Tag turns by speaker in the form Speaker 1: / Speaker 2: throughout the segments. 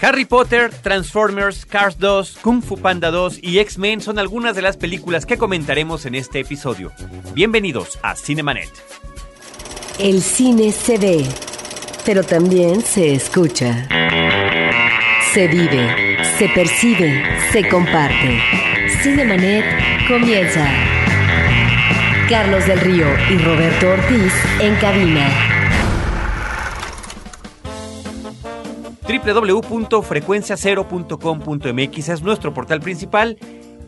Speaker 1: Harry Potter, Transformers, Cars 2, Kung Fu Panda 2 y X-Men son algunas de las películas que comentaremos en este episodio. Bienvenidos a Cinemanet.
Speaker 2: El cine se ve, pero también se escucha. Se vive, se percibe, se comparte. Cinemanet comienza. Carlos del Río y Roberto Ortiz en cabina.
Speaker 1: www.frecuenciacero.com.mx es nuestro portal principal.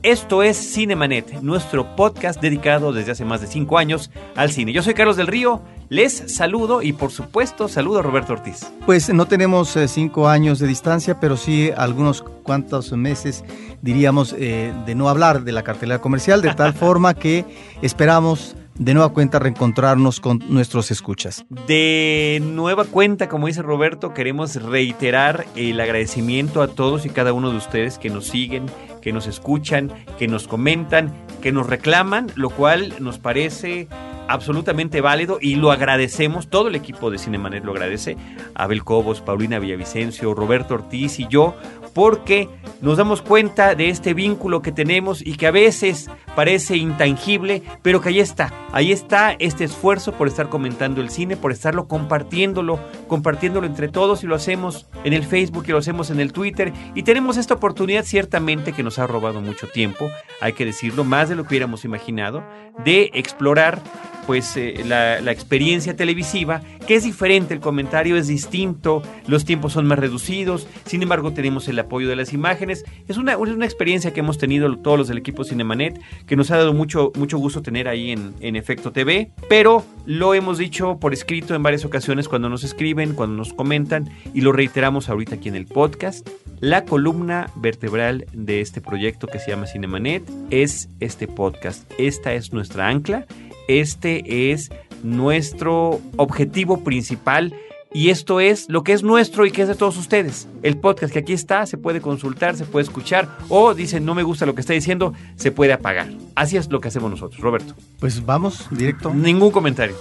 Speaker 1: Esto es Cinemanet, nuestro podcast dedicado desde hace más de cinco años al cine. Yo soy Carlos del Río, les saludo y por supuesto saludo a Roberto Ortiz.
Speaker 3: Pues no tenemos eh, cinco años de distancia, pero sí algunos cuantos meses, diríamos, eh, de no hablar de la cartelera comercial, de tal forma que esperamos de nueva cuenta reencontrarnos con nuestros escuchas.
Speaker 1: De nueva cuenta, como dice Roberto, queremos reiterar el agradecimiento a todos y cada uno de ustedes que nos siguen, que nos escuchan, que nos comentan, que nos reclaman, lo cual nos parece absolutamente válido y lo agradecemos, todo el equipo de Cinemanet lo agradece, Abel Cobos, Paulina Villavicencio, Roberto Ortiz y yo, porque nos damos cuenta de este vínculo que tenemos y que a veces parece intangible, pero que ahí está, ahí está este esfuerzo por estar comentando el cine, por estarlo compartiéndolo, compartiéndolo entre todos y lo hacemos en el Facebook y lo hacemos en el Twitter. Y tenemos esta oportunidad ciertamente que nos ha robado mucho tiempo, hay que decirlo, más de lo que hubiéramos imaginado, de explorar pues eh, la, la, experiencia televisiva, que es diferente, el comentario es distinto, los tiempos son más reducidos, sin embargo tenemos el apoyo de las imágenes, es una, una experiencia que hemos tenido todos los del equipo Cinemanet, que nos ha dado mucho, mucho gusto tener ahí en, en Efecto TV, pero lo hemos dicho por escrito en varias ocasiones cuando nos escriben, cuando nos comentan, y lo reiteramos ahorita aquí en el podcast. La columna vertebral de este proyecto que se llama Cinemanet es este podcast. Esta es nuestra ancla este es nuestro objetivo principal y esto es lo que es nuestro y que es de todos ustedes. El podcast que aquí está se puede consultar, se puede escuchar o dicen no me gusta lo que está diciendo, se puede apagar. Así es lo que hacemos nosotros, Roberto.
Speaker 3: Pues vamos directo.
Speaker 1: Ningún comentario.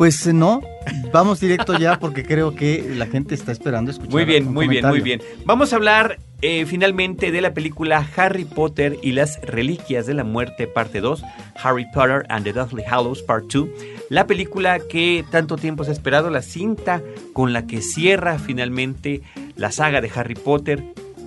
Speaker 3: Pues no, vamos directo ya porque creo que la gente está esperando escuchar.
Speaker 1: Muy bien, muy bien, muy bien. Vamos a hablar eh, finalmente de la película Harry Potter y las Reliquias de la Muerte, parte 2, Harry Potter and the Deathly Hallows, part 2. La película que tanto tiempo se ha esperado, la cinta con la que cierra finalmente la saga de Harry Potter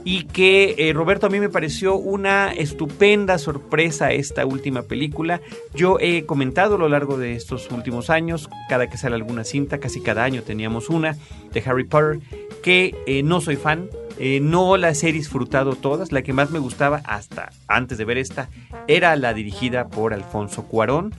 Speaker 1: y que eh, Roberto a mí me pareció una estupenda sorpresa esta última película. Yo he comentado a lo largo de estos últimos años, cada que sale alguna cinta, casi cada año teníamos una de Harry Potter, que eh, no soy fan, eh, no las he disfrutado todas. La que más me gustaba hasta antes de ver esta era la dirigida por Alfonso Cuarón.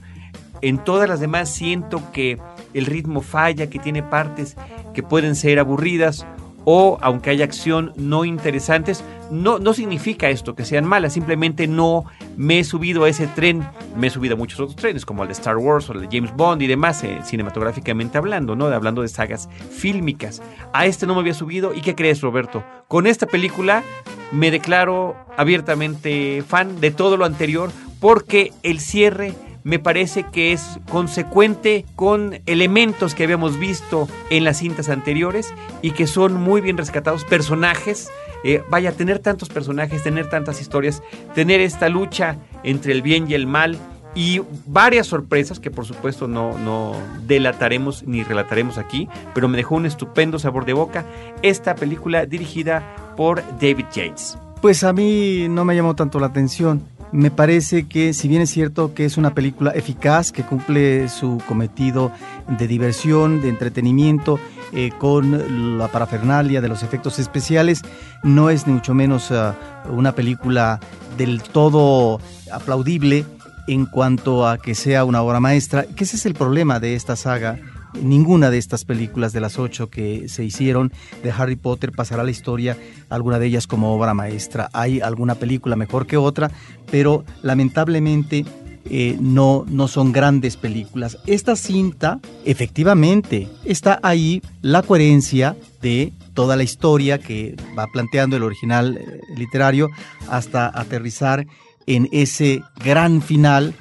Speaker 1: En todas las demás siento que el ritmo falla, que tiene partes que pueden ser aburridas o aunque haya acción no interesantes, no, no significa esto que sean malas, simplemente no me he subido a ese tren, me he subido a muchos otros trenes, como el de Star Wars o el de James Bond y demás, eh, cinematográficamente hablando, ¿no? Hablando de sagas fílmicas. A este no me había subido, ¿y qué crees, Roberto? Con esta película me declaro abiertamente fan de todo lo anterior, porque el cierre me parece que es consecuente con elementos que habíamos visto en las cintas anteriores y que son muy bien rescatados, personajes. Eh, vaya, tener tantos personajes, tener tantas historias, tener esta lucha entre el bien y el mal y varias sorpresas que por supuesto no, no delataremos ni relataremos aquí, pero me dejó un estupendo sabor de boca esta película dirigida por David Yates.
Speaker 3: Pues a mí no me llamó tanto la atención me parece que si bien es cierto que es una película eficaz, que cumple su cometido de diversión, de entretenimiento, eh, con la parafernalia de los efectos especiales, no es ni mucho menos uh, una película del todo aplaudible en cuanto a que sea una obra maestra, que ese es el problema de esta saga ninguna de estas películas de las ocho que se hicieron de Harry Potter pasará a la historia, alguna de ellas como obra maestra. Hay alguna película mejor que otra, pero lamentablemente eh, no, no son grandes películas. Esta cinta, efectivamente, está ahí la coherencia de toda la historia que va planteando el original eh, literario hasta aterrizar en ese gran final,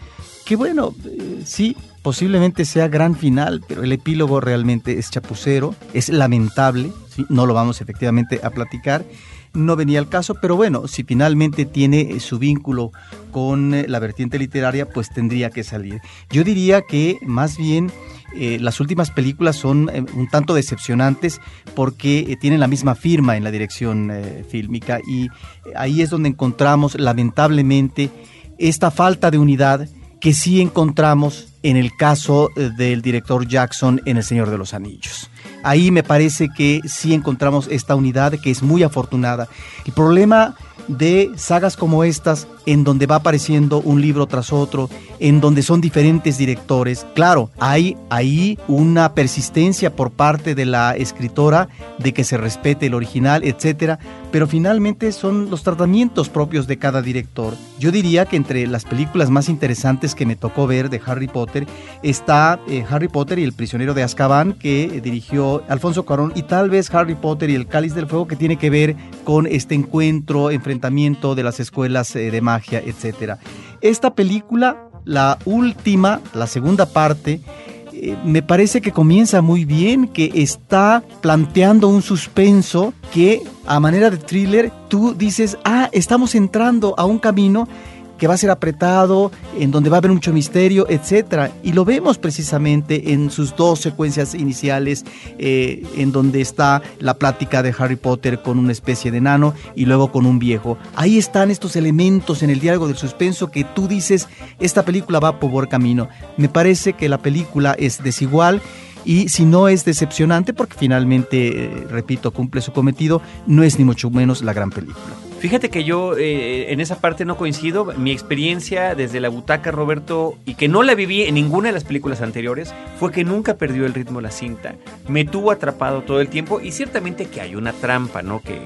Speaker 3: que bueno, eh, sí, posiblemente sea gran final, pero el epílogo realmente es chapucero, es lamentable. no lo vamos efectivamente a platicar no venía al caso, pero bueno, si finalmente tiene eh, su vínculo con eh, la vertiente literaria, pues tendría que salir. Yo diría que más bien eh, las últimas películas son un tanto decepcionantes porque tienen la misma firma en la dirección fílmica y ahí es donde encontramos lamentablemente esta falta de unidad que sí encontramos en el caso del director Jackson en El Señor de los Anillos. Ahí me parece que sí encontramos esta unidad que es muy afortunada. El problema de sagas como estas, en donde va apareciendo un libro tras otro, en donde son diferentes directores. Claro, hay ahí una persistencia por parte de la escritora de que se respete el original, etcétera, pero finalmente son los tratamientos propios de cada director. Yo diría que entre las películas más interesantes que me tocó ver de Harry Potter está eh, Harry Potter y el prisionero de Azkaban que dirigió Alfonso Cuarón y tal vez Harry Potter y el Cáliz del Fuego que tiene que ver con este encuentro, enfrentamiento de las escuelas eh, de magia, etcétera. Esta película la última, la segunda parte, eh, me parece que comienza muy bien, que está planteando un suspenso que a manera de thriller tú dices, ah, estamos entrando a un camino que va a ser apretado, en donde va a haber mucho misterio, etcétera. Y lo vemos precisamente en sus dos secuencias iniciales, eh, en donde está la plática de Harry Potter con una especie de nano y luego con un viejo. Ahí están estos elementos en el diálogo del suspenso que tú dices, esta película va por buen camino. Me parece que la película es desigual y si no es decepcionante, porque finalmente, eh, repito, cumple su cometido, no es ni mucho menos la gran película.
Speaker 1: Fíjate que yo eh, en esa parte no coincido. Mi experiencia desde la butaca, Roberto, y que no la viví en ninguna de las películas anteriores, fue que nunca perdió el ritmo la cinta. Me tuvo atrapado todo el tiempo y ciertamente que hay una trampa, ¿no? Que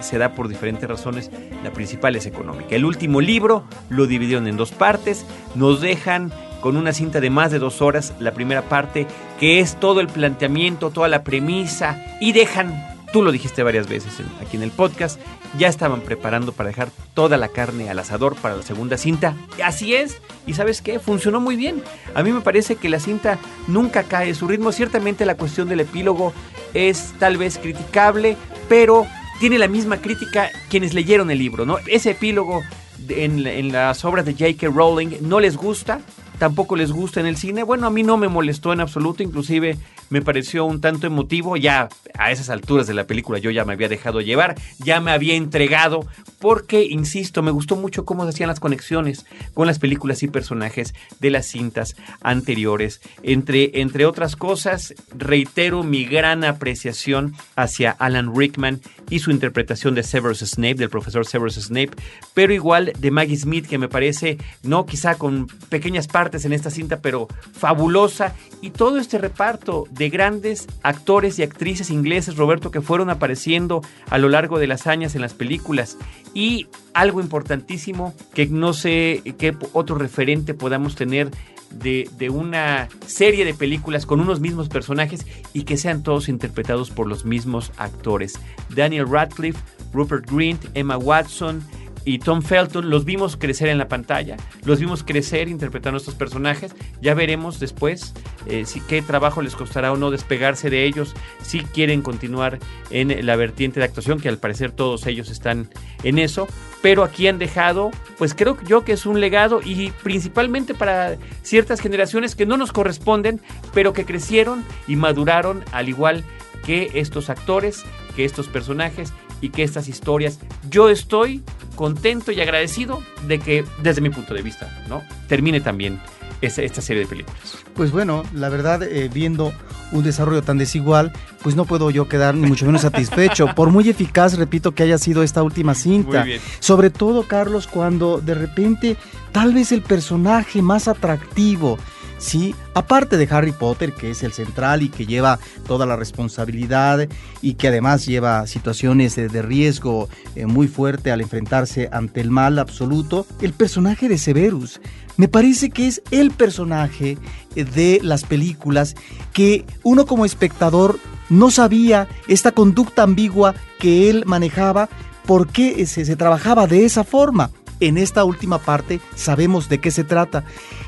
Speaker 1: se da por diferentes razones. La principal es económica. El último libro lo dividieron en dos partes. Nos dejan con una cinta de más de dos horas la primera parte, que es todo el planteamiento, toda la premisa, y dejan tú lo dijiste varias veces aquí en el podcast, ya estaban preparando para dejar toda la carne al asador para la segunda cinta. Así es, y sabes qué, funcionó muy bien. A mí me parece que la cinta nunca cae su ritmo. Ciertamente la cuestión del epílogo es tal vez criticable, pero tiene la misma crítica quienes leyeron el libro, ¿no? Ese epílogo en, en las obras de J.K. Rowling no les gusta, tampoco les gusta en el cine. Bueno, a mí no me molestó en absoluto, inclusive me pareció un tanto emotivo. Ya a esas alturas de la película yo ya me había dejado llevar, ya me había entregado, porque, insisto, me gustó mucho cómo se hacían las conexiones con las películas y personajes de las cintas anteriores. Entre, entre otras cosas, reitero mi gran apreciación hacia Alan Rickman y su interpretación de Severus Snape, del profesor Severus Snape, pero igual de Maggie Smith, que me parece, no quizá con pequeñas partes en esta cinta, pero fabulosa, y todo este reparto de grandes actores y actrices ingleses, Roberto, que fueron apareciendo a lo largo de las años en las películas. Y algo importantísimo que no sé qué otro referente podamos tener de, de, una serie de películas con unos mismos personajes y que sean todos interpretados por los mismos actores. Daniel Radcliffe, Rupert Grint, Emma Watson, y Tom Felton los vimos crecer en la pantalla, los vimos crecer interpretando estos personajes. Ya veremos después eh, si, qué trabajo les costará o no despegarse de ellos, si quieren continuar en la vertiente de actuación, que al parecer todos ellos están en eso. Pero aquí han dejado, pues creo yo que es un legado y principalmente para ciertas generaciones que no nos corresponden, pero que crecieron y maduraron al igual que estos actores, que estos personajes y que estas historias. Yo estoy contento y agradecido de que, desde mi punto de vista, ¿no? termine también esta serie de películas.
Speaker 3: Pues bueno, la verdad, eh, viendo un desarrollo tan desigual, pues no puedo yo quedar ni mucho menos satisfecho. Por muy eficaz, repito, que haya sido esta última cinta. Sobre todo, Carlos, cuando de repente tal vez el personaje más atractivo, ¿sí? Aparte de Harry Potter, que es el central y que lleva toda la responsabilidad y que además lleva situaciones de, riesgo eh, muy fuerte al enfrentarse ante el mal absoluto, el personaje de Severus me parece que es el personaje eh, de las películas que uno como espectador no sabía esta conducta ambigua que él manejaba, por qué se, se trabajaba de esa forma. En esta última parte sabemos de qué se trata.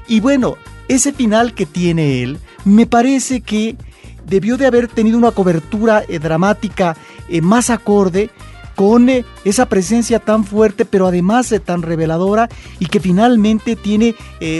Speaker 3: Y bueno, ese final que tiene él, me parece que debió de haber tenido una cobertura eh, dramática eh, más acorde con eh, esa presencia tan fuerte, pero además tan reveladora y que finalmente tiene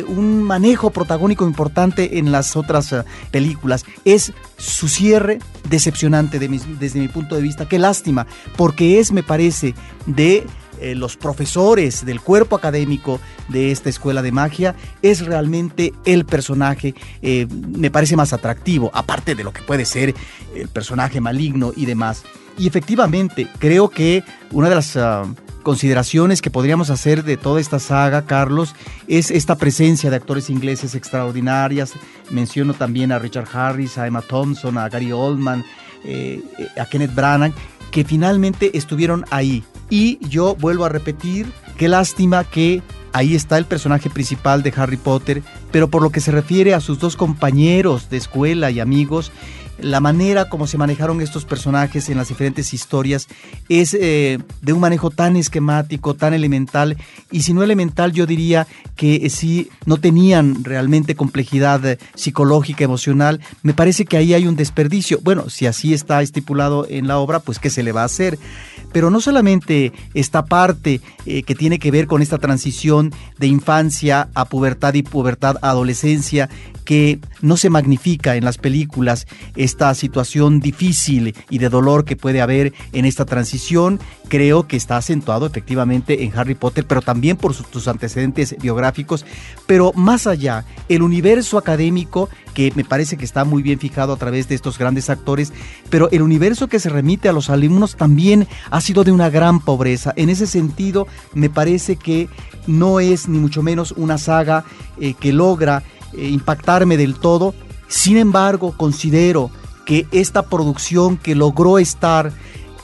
Speaker 3: un manejo protagónico importante en las otras películas. Es su cierre decepcionante desde mi punto de vista. Qué lástima, porque es, me parece, de eh, los profesores del cuerpo académico de esta escuela de magia, es realmente el personaje, eh, me parece más atractivo, aparte de lo que puede ser el personaje maligno y demás. Y efectivamente, creo que una de las... Ah, consideraciones que podríamos hacer de toda esta saga, Carlos, es esta presencia de actores ingleses extraordinarias. Menciono también a Richard Harris, a Emma Thompson, a Gary Oldman, eh, a Kenneth Branagh, que finalmente estuvieron ahí, y yo vuelvo a repetir, qué lástima que ahí está el personaje principal de Harry Potter, pero por lo que se refiere a sus dos compañeros de escuela y amigos, la manera como se manejaron estos personajes en las diferentes historias es eh, de un manejo tan esquemático, tan elemental, y si no elemental yo diría que si no tenían realmente complejidad eh, psicológica, emocional, me parece que ahí hay un desperdicio. Bueno, si así está estipulado en la obra, pues ¿qué se le va a hacer? Pero no solamente esta parte eh, que tiene que ver con esta transición de infancia a pubertad y pubertad a adolescencia, que no se magnifica en las películas esta situación difícil y de dolor que puede haber en esta transición, creo que está acentuado efectivamente en Harry Potter, pero también por sus, antecedentes biográficos, pero más allá, el universo académico que me parece que está muy bien fijado a través de estos grandes actores, pero el universo que se remite a los alumnos también ha sido de una gran pobreza. En ese sentido, me parece que no es ni mucho menos una saga eh, que logra impactarme del todo. Sin embargo, considero que esta producción que logró estar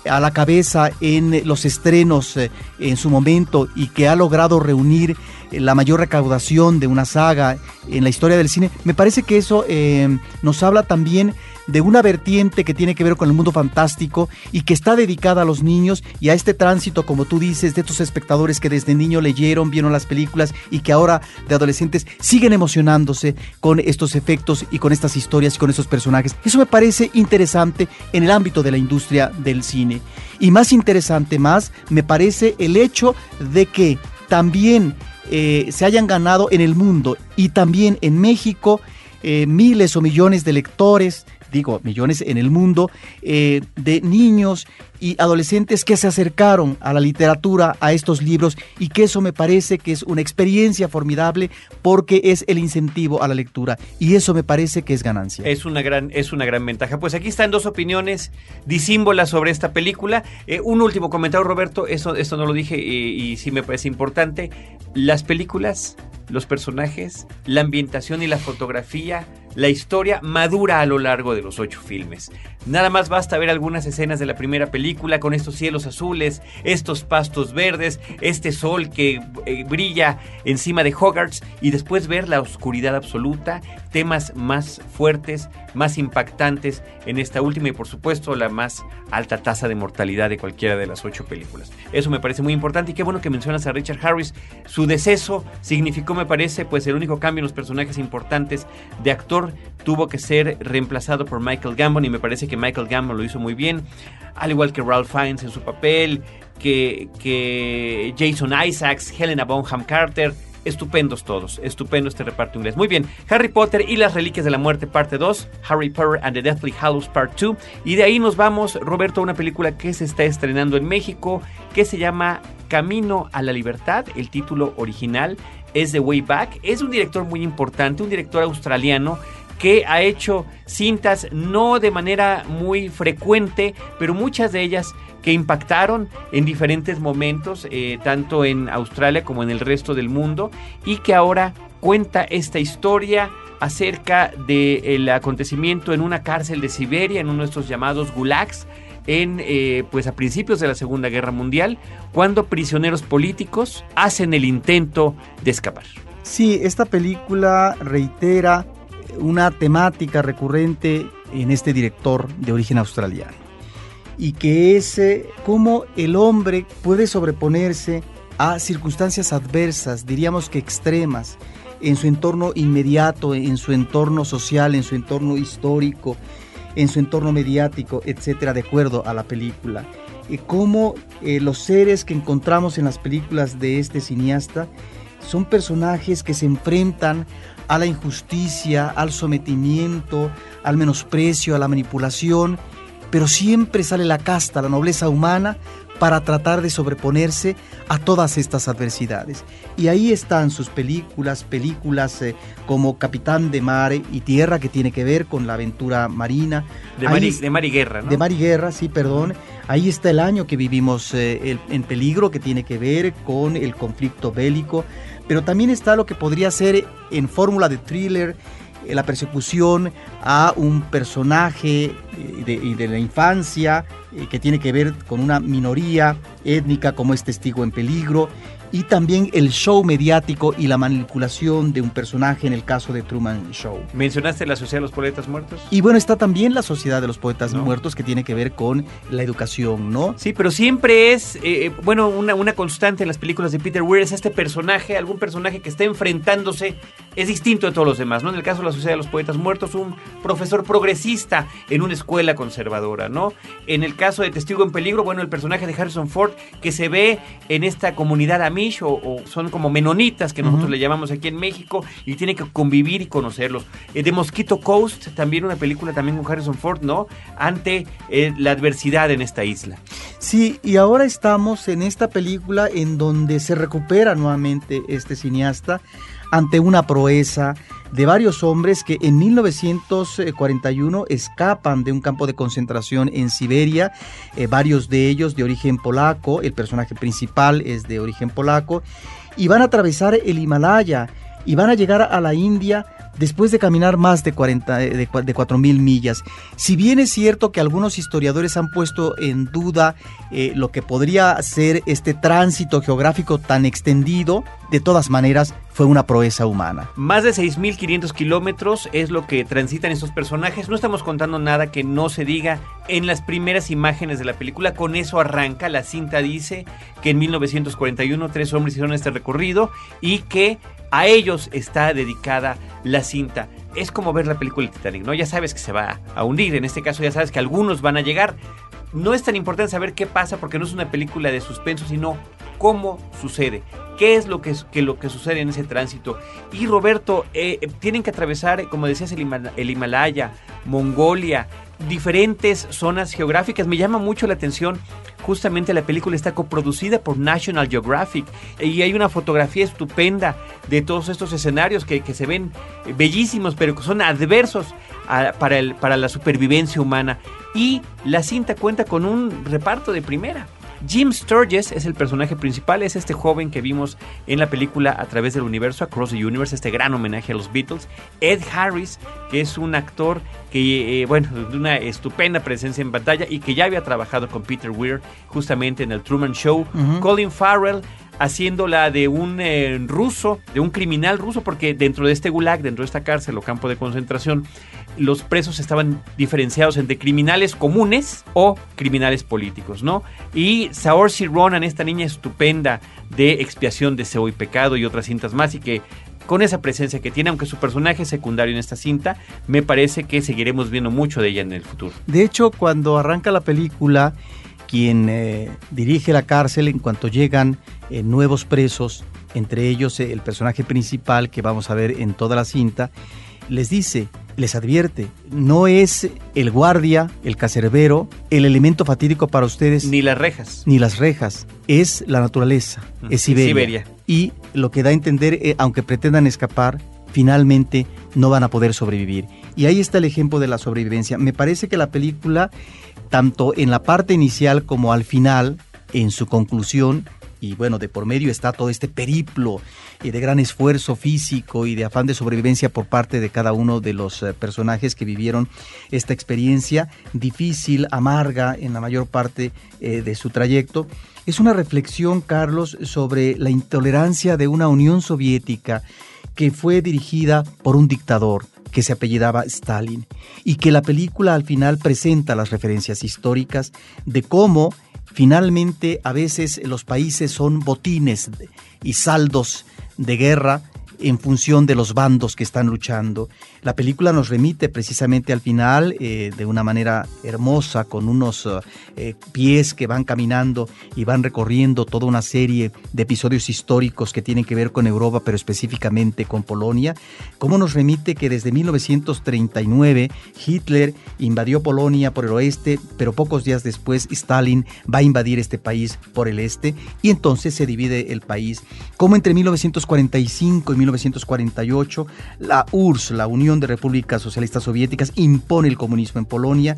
Speaker 3: a la cabeza en los estrenos eh, en su momento y que ha logrado reunir eh, la mayor recaudación de una saga en la historia del cine, me parece que eso nos habla también de una vertiente que tiene que ver con el mundo fantástico y que está dedicada a los niños y a este tránsito, como tú dices, de estos espectadores que desde niño leyeron, vieron las películas y que ahora de adolescentes siguen emocionándose con estos efectos y con estas historias y con estos personajes. Eso me parece interesante en el ámbito de la industria del cine. Y más interesante más me parece el hecho de que también eh, se hayan ganado en el mundo y también en México eh, miles o millones de lectores, digo, millones en el mundo, eh, de niños y adolescentes que se acercaron a la literatura, a estos libros, y que eso me parece que es una experiencia formidable porque es el incentivo a la lectura, y eso me parece que es ganancia.
Speaker 1: Es una gran, es una gran ventaja. Pues aquí están dos opiniones disímbolas sobre esta película. Eh, un último comentario, Roberto, eso, esto no lo dije y, y sí me parece importante. Las películas, los personajes, la ambientación y la fotografía la historia madura a lo largo de los ocho filmes. Nada más basta ver algunas escenas de la primera película con estos cielos azules, estos pastos verdes, este sol que eh, brilla encima de Hogarth y después ver la oscuridad absoluta, temas más fuertes, más impactantes en esta última y por supuesto la más alta tasa de mortalidad de cualquiera de las ocho películas. Eso me parece muy importante y qué bueno que mencionas a Richard Harris. Su deceso significó, me parece, pues el único cambio en los personajes importantes de actor tuvo que ser reemplazado por Michael Gambon y me parece que Michael Gambon lo hizo muy bien, al igual que Ralph Fiennes en su papel, que, que Jason Isaacs, Helena Bonham Carter, estupendos todos, estupendo este reparto inglés. Muy bien, Harry Potter y las Reliquias de la Muerte parte 2, Harry Potter and the Deathly Hallows part 2 y de ahí nos vamos, Roberto, a una película que se está estrenando en México que se llama Camino a la Libertad, el título original es The Way Back, es un director muy importante, un director australiano que ha hecho cintas no de manera muy frecuente, pero muchas de ellas que impactaron en diferentes momentos, eh, tanto en Australia como en el resto del mundo, y que ahora cuenta esta historia acerca del acontecimiento en una cárcel de Siberia, en uno de estos llamados gulags, en, eh, pues a principios de la Segunda Guerra Mundial, cuando prisioneros políticos hacen el intento de escapar.
Speaker 3: Sí, esta película reitera una temática recurrente en este director de origen australiano y que es eh, cómo el hombre puede sobreponerse a circunstancias adversas, diríamos que extremas, en su entorno inmediato, en su entorno social, en su entorno histórico, en su entorno mediático, etcétera, de acuerdo a la película. Y cómo eh, los seres que encontramos en las películas de este cineasta son personajes que se enfrentan a la injusticia, al sometimiento, al menosprecio, a la manipulación, pero siempre sale la casta, la nobleza humana, para tratar de sobreponerse a todas estas adversidades. Y ahí están sus películas, películas eh, como Capitán de Mar y Tierra, que tiene que ver con la aventura marina.
Speaker 1: De, mar, y, de mar y Guerra, ¿no?
Speaker 3: De Mar y Guerra, sí, perdón. Ahí está el año que vivimos eh, en peligro, que tiene que ver con el conflicto bélico. Pero también está lo que podría ser en fórmula de thriller, eh, la persecución a un personaje de, de la infancia eh, que tiene que ver con una minoría étnica como es testigo en peligro y también el show mediático y la manipulación de un personaje en el caso de Truman Show.
Speaker 1: ¿Mencionaste la Sociedad de los Poetas Muertos?
Speaker 3: Y bueno, está también la Sociedad de los Poetas Muertos que tiene que ver con la educación, ¿no?
Speaker 1: Sí, pero siempre es, eh, eh, bueno, una, una constante en las películas de Peter Weir es este personaje, algún personaje que está enfrentándose, es distinto de todos los demás, ¿no? En el caso de la Sociedad de los Poetas Muertos, un profesor progresista en una escuela conservadora, ¿no? En el caso de Testigo en Peligro, bueno, el personaje de Harrison Ford que se ve en esta comunidad Amish o, son como menonitas que nosotros le llamamos aquí en México y tiene que convivir y conocerlos. Eh, de Mosquito Coast, también una película también con Harrison Ford, ¿no? Ante eh, la adversidad en esta isla.
Speaker 3: Sí, y ahora estamos en esta película en donde se recupera nuevamente este cineasta ante una proeza de varios hombres que en 1941 escapan de un campo de concentración en Siberia, eh, varios de ellos de origen polaco, el personaje principal es de origen polaco, y van a atravesar el Himalaya y van a llegar a la India después de caminar más de, 40, de, de 4.000 millas. Si bien es cierto que algunos historiadores han puesto en duda eh, lo que podría ser este tránsito geográfico tan extendido, de todas maneras fue una proeza humana.
Speaker 1: Más de 6.500 kilómetros es lo que transitan estos personajes. No estamos contando nada que no se diga en las primeras imágenes de la película. Con eso arranca. La cinta dice que en 1941 tres hombres hicieron este recorrido y que a ellos está dedicada la cinta. Es como ver la película Titanic, ¿no? Ya sabes que se va a hundir. En este caso ya sabes que algunos van a llegar. No es tan importante saber qué pasa porque no es una película de suspenso, sino cómo sucede, qué es lo que, lo que sucede en ese tránsito. Y Roberto, eh, tienen que atravesar, como decías, el Himalaya, Mongolia, diferentes zonas geográficas. Me llama mucho la atención justamente la película está coproducida por National Geographic y hay una fotografía estupenda de todos estos escenarios que, se ven bellísimos, pero que son adversos para, para la supervivencia humana. Y la cinta cuenta con un reparto de primera. Jim Sturges es el personaje principal, es este joven que vimos en la película A través del universo, Across the Universe, este gran homenaje a los Beatles. Ed Harris, que es un actor que, eh, bueno, de una estupenda presencia en pantalla y que ya había trabajado con Peter Weir justamente en el Truman Show. Colin Farrell, haciéndola de un eh, ruso, de un criminal ruso, porque dentro de este gulag, dentro de esta cárcel o campo de concentración, los presos estaban diferenciados entre criminales comunes o criminales políticos, ¿no? Y Saoirse Ronan, esta niña estupenda de expiación, deseo y pecado y otras cintas más, y que con esa presencia que tiene, aunque su personaje es secundario en esta cinta, me parece que seguiremos viendo mucho de ella en el futuro.
Speaker 3: De hecho, cuando arranca la película, quien eh, dirige la cárcel en cuanto llegan eh, nuevos presos, entre ellos eh, el personaje principal que vamos a ver en toda la cinta, les dice, les advierte, no es el guardia, el cacerbero, el elemento fatídico para ustedes.
Speaker 1: Ni las rejas.
Speaker 3: Ni las rejas. Es la naturaleza, es Siberia. Y lo que da a entender, aunque pretendan escapar, finalmente no van a poder sobrevivir. Y ahí está el ejemplo de la sobrevivencia. Me parece que la película tanto en la parte inicial como al final, en su conclusión, y bueno, de por medio está todo este periplo y de gran esfuerzo físico y de afán de sobrevivencia por parte de cada uno de los eh, personajes que vivieron esta experiencia difícil, amarga en la mayor parte eh, de su trayecto. Es una reflexión, Carlos, sobre la intolerancia de una Unión Soviética que fue dirigida por un dictador, que se apellidaba Stalin y que la película al final presenta las referencias históricas de cómo finalmente a veces los países son botines y saldos de guerra en función de los bandos que están luchando. La película nos remite precisamente al final eh, de una manera hermosa, con unos eh, pies que van caminando y van recorriendo toda una serie de episodios históricos que tienen que ver con Europa, pero específicamente con Polonia. Cómo nos remite que desde 1939 Hitler invadió Polonia por el oeste, pero pocos días después Stalin va a invadir este país por el este y entonces se divide el país. Como entre 1945 y 1948 la URSS, la Unión de Repúblicas Socialistas Soviéticas, impone el comunismo en Polonia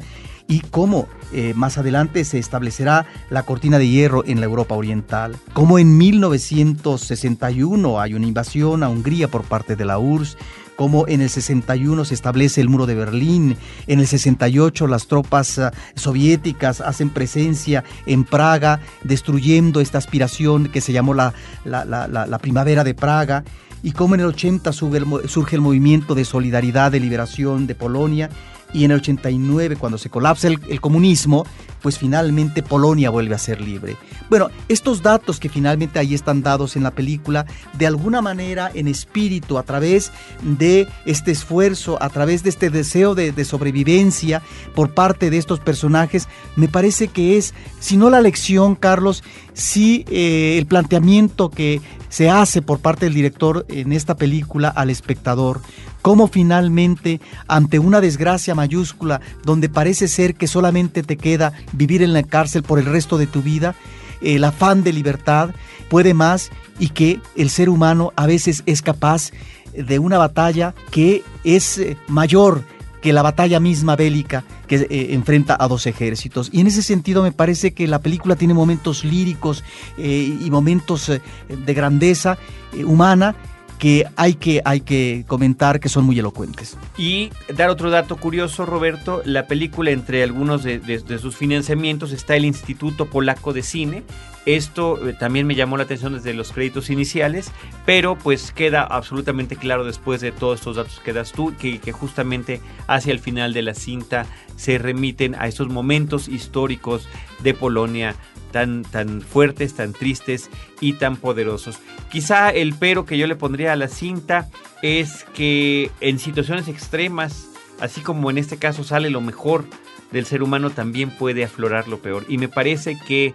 Speaker 3: y cómo eh, más adelante se establecerá la cortina de hierro en la Europa Oriental. Como en 1961 hay una invasión a Hungría por parte de la URSS, como en el 61 se establece el muro de Berlín, en el 68 las tropas ah, soviéticas hacen presencia en Praga, destruyendo esta aspiración que se llamó la, la, primavera de Praga, y como en el 80 surge el movimiento de solidaridad, de liberación de Polonia, y en el 89, cuando se colapsa el, comunismo, pues finalmente Polonia vuelve a ser libre. Bueno, estos datos que finalmente ahí están dados en la película, de alguna manera en espíritu, a través de este esfuerzo, a través de este deseo de, sobrevivencia por parte de estos personajes, me parece que es, si no la lección, Carlos, sí eh, el planteamiento que se hace por parte del director en esta película al espectador cómo finalmente, ante una desgracia mayúscula, donde parece ser que solamente te queda vivir en la cárcel por el resto de tu vida, el afán de libertad puede más y que el ser humano a veces es capaz de una batalla que es eh, mayor que la batalla misma bélica que eh, enfrenta a dos ejércitos. Y en ese sentido me parece que la película tiene momentos líricos eh, y momentos de grandeza humana que hay que, hay que comentar que son muy elocuentes.
Speaker 1: Y dar otro dato curioso, Roberto, la película entre algunos de, sus financiamientos está el Instituto Polaco de Cine. Esto eh, también me llamó la atención desde los créditos iniciales, pero pues queda absolutamente claro después de todos estos datos que das tú, que, que justamente hacia el final de la cinta se remiten a esos momentos históricos de Polonia tan, tan fuertes, tan tristes y tan poderosos. Quizá el pero que yo le pondría a la cinta es que en situaciones extremas, así como en este caso sale lo mejor del ser humano, también puede aflorar lo peor. Y me parece que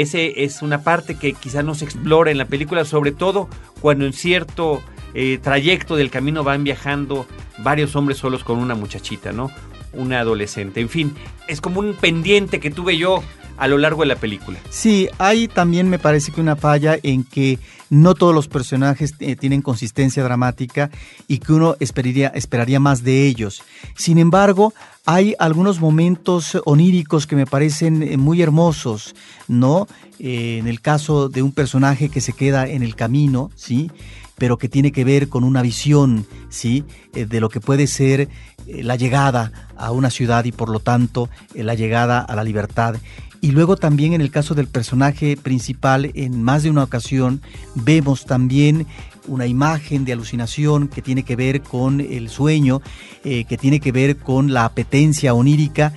Speaker 1: ese es una parte que quizá no se explora en la película, sobre todo cuando en cierto eh, trayecto del camino van viajando varios hombres solos con una muchachita, ¿no? Una adolescente. En fin, es como un pendiente que tuve yo a lo largo de la película.
Speaker 3: Sí, hay también me parece que una falla en que no todos los personajes eh, tienen consistencia dramática y que uno esperaría, esperaría más de ellos. Sin embargo, hay algunos momentos oníricos que me parecen eh, muy hermosos, ¿no? Eh, en el caso de un personaje que se queda en el camino, ¿sí? pero que tiene que ver con una visión, ¿sí? de lo que puede ser la llegada a una ciudad y por lo tanto la llegada a la libertad. Y luego también en el caso del personaje principal, en más de una ocasión, vemos también una imagen de alucinación que tiene que ver con el sueño, eh, que tiene que ver con la apetencia onírica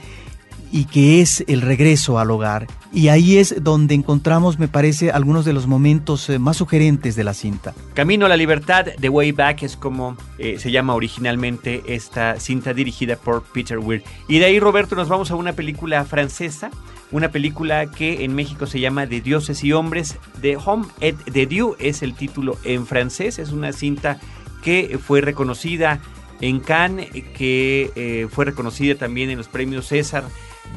Speaker 3: y que es el regreso al hogar. Y ahí es donde encontramos, me parece, algunos de los momentos eh, más sugerentes de la cinta.
Speaker 1: Camino a la libertad, The Way Back, es como eh, se llama originalmente esta cinta dirigida por Peter Weir. Y de ahí, Roberto, nos vamos a una película francesa, una película que en México se llama De Dioses y Hombres, The Home et de Dieu es el título en francés, es una cinta que fue reconocida en Cannes, que eh, fue reconocida también en los premios César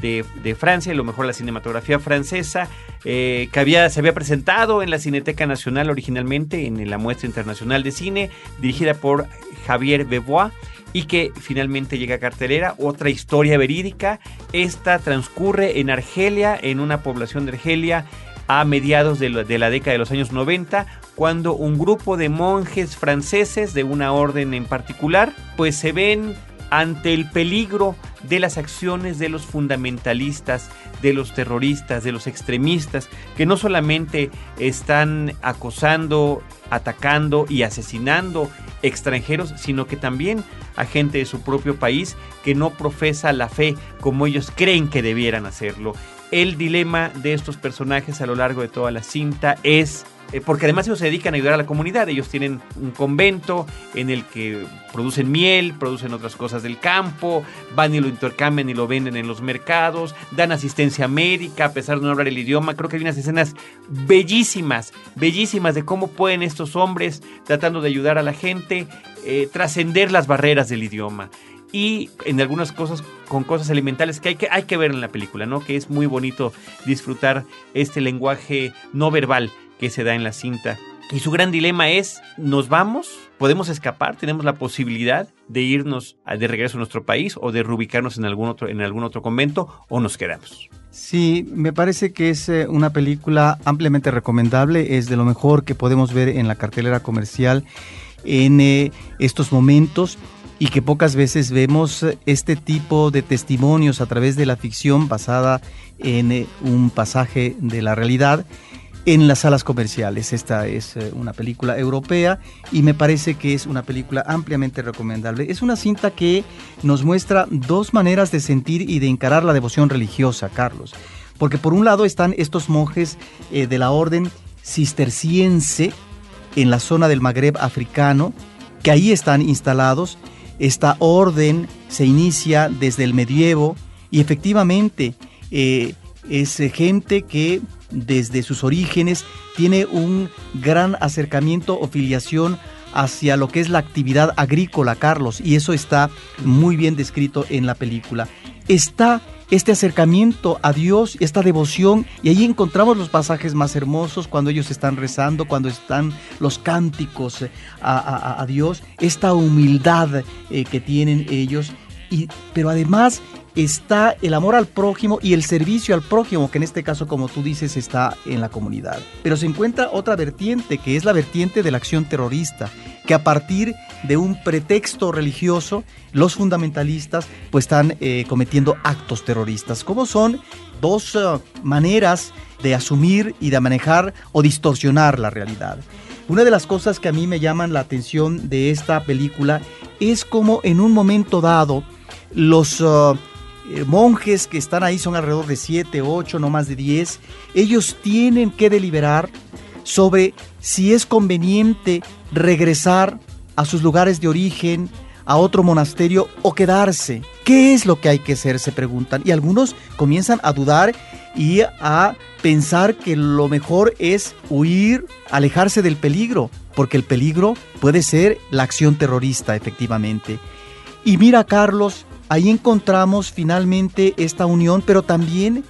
Speaker 1: de, Francia, lo mejor la cinematografía francesa, eh, que había, se había presentado en la Cineteca Nacional originalmente, en la Muestra Internacional de Cine, dirigida por Javier Bebois y que finalmente llega a cartelera. Otra historia verídica. Esta transcurre en Argelia, en una población de Argelia, a mediados de la, de la, década de los años 90, cuando un grupo de monjes franceses de una orden en particular, pues se ven ante el peligro de las acciones de los fundamentalistas, de los terroristas, de los extremistas, que no solamente están acosando, atacando y asesinando extranjeros, sino que también a gente de su propio país que no profesa la fe como ellos creen que debieran hacerlo. el dilema de estos personajes a lo largo de toda la cinta es eh, porque además ellos se dedican a ayudar a la comunidad. Ellos tienen un convento en el que producen miel, producen otras cosas del campo, van y lo intercambian y lo venden en los mercados, dan asistencia médica a pesar de no hablar el idioma. Creo que hay unas escenas bellísimas, bellísimas de cómo pueden estos hombres, tratando de ayudar a la gente, eh, trascender las barreras del idioma y en algunas cosas con cosas elementales que hay, que hay que ver en la película, ¿no? Que es muy bonito disfrutar este lenguaje no verbal que se da en la cinta. Y su gran dilema es, ¿nos vamos? ¿Podemos escapar? ¿Tenemos la posibilidad de irnos de regreso a nuestro país o de reubicarnos en algún otro, en algún otro convento o nos quedamos?
Speaker 3: Sí, me parece que es eh, una película ampliamente recomendable, es de lo mejor que podemos ver en la cartelera comercial en eh, estos momentos y que pocas veces vemos eh, este tipo de testimonios a través de la ficción basada en un pasaje de la realidad en las salas comerciales. Esta es eh, una película europea y me parece que es una película ampliamente recomendable. Es una cinta que nos muestra dos maneras de sentir y de encarar la devoción religiosa, Carlos. Porque por un lado están estos monjes eh, de la orden cisterciense en la zona del Magreb africano, que ahí están instalados. Esta orden se inicia desde el medievo y efectivamente eh, es gente que desde sus orígenes tiene un gran acercamiento o filiación hacia lo que es la actividad agrícola, Carlos, y eso está muy bien descrito en la película. Está este acercamiento a Dios, esta devoción, y ahí encontramos los pasajes más hermosos cuando ellos están rezando, cuando están los cánticos eh, a, Dios, esta humildad eh, que tienen ellos, y, pero además está el amor al prójimo y el servicio al prójimo, que en este caso, como tú dices, está en la comunidad. Pero se encuentra otra vertiente, que es la vertiente de la acción terrorista, que a partir de un pretexto religioso, los fundamentalistas pues están eh, cometiendo actos terroristas, como son dos eh, maneras de asumir y de manejar o distorsionar la realidad. Una de las cosas que a mí me llaman la atención de esta película es como en un momento dado los... Eh, eh, monjes que están ahí, son alrededor de 7, 8, no más de 10, ellos tienen que deliberar sobre si es conveniente regresar a sus lugares de origen, a otro monasterio o quedarse. ¿Qué es lo que hay que hacer? Se preguntan. Y algunos comienzan a dudar y a pensar que lo mejor es huir, alejarse del peligro, porque el peligro puede ser la acción terrorista, efectivamente. Y mira, Carlos, Ahí encontramos finalmente esta unión, pero también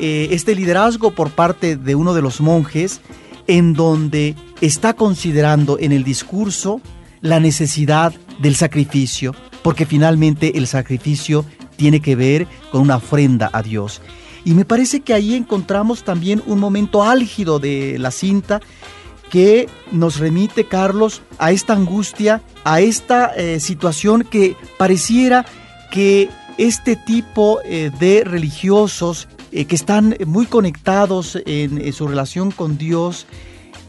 Speaker 3: eh, este liderazgo por parte de uno de los monjes, en donde está considerando en el discurso la necesidad del sacrificio, porque finalmente el sacrificio tiene que ver con una ofrenda a Dios. Y me parece que ahí encontramos también un momento álgido de la cinta que nos remite, Carlos, a esta angustia, a esta eh, situación que pareciera que este tipo eh, de religiosos eh, que están muy conectados en, su relación con Dios,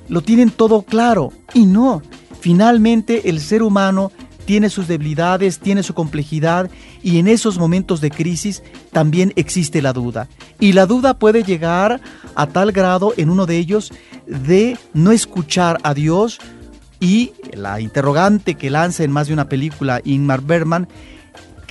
Speaker 3: lo tienen todo claro. Y no, finalmente el ser humano tiene sus debilidades, tiene su complejidad y en esos momentos de crisis también existe la duda. Y la duda puede llegar a tal grado en uno de ellos de no escuchar a Dios y la interrogante que lanza en más de una película Ingmar Bergman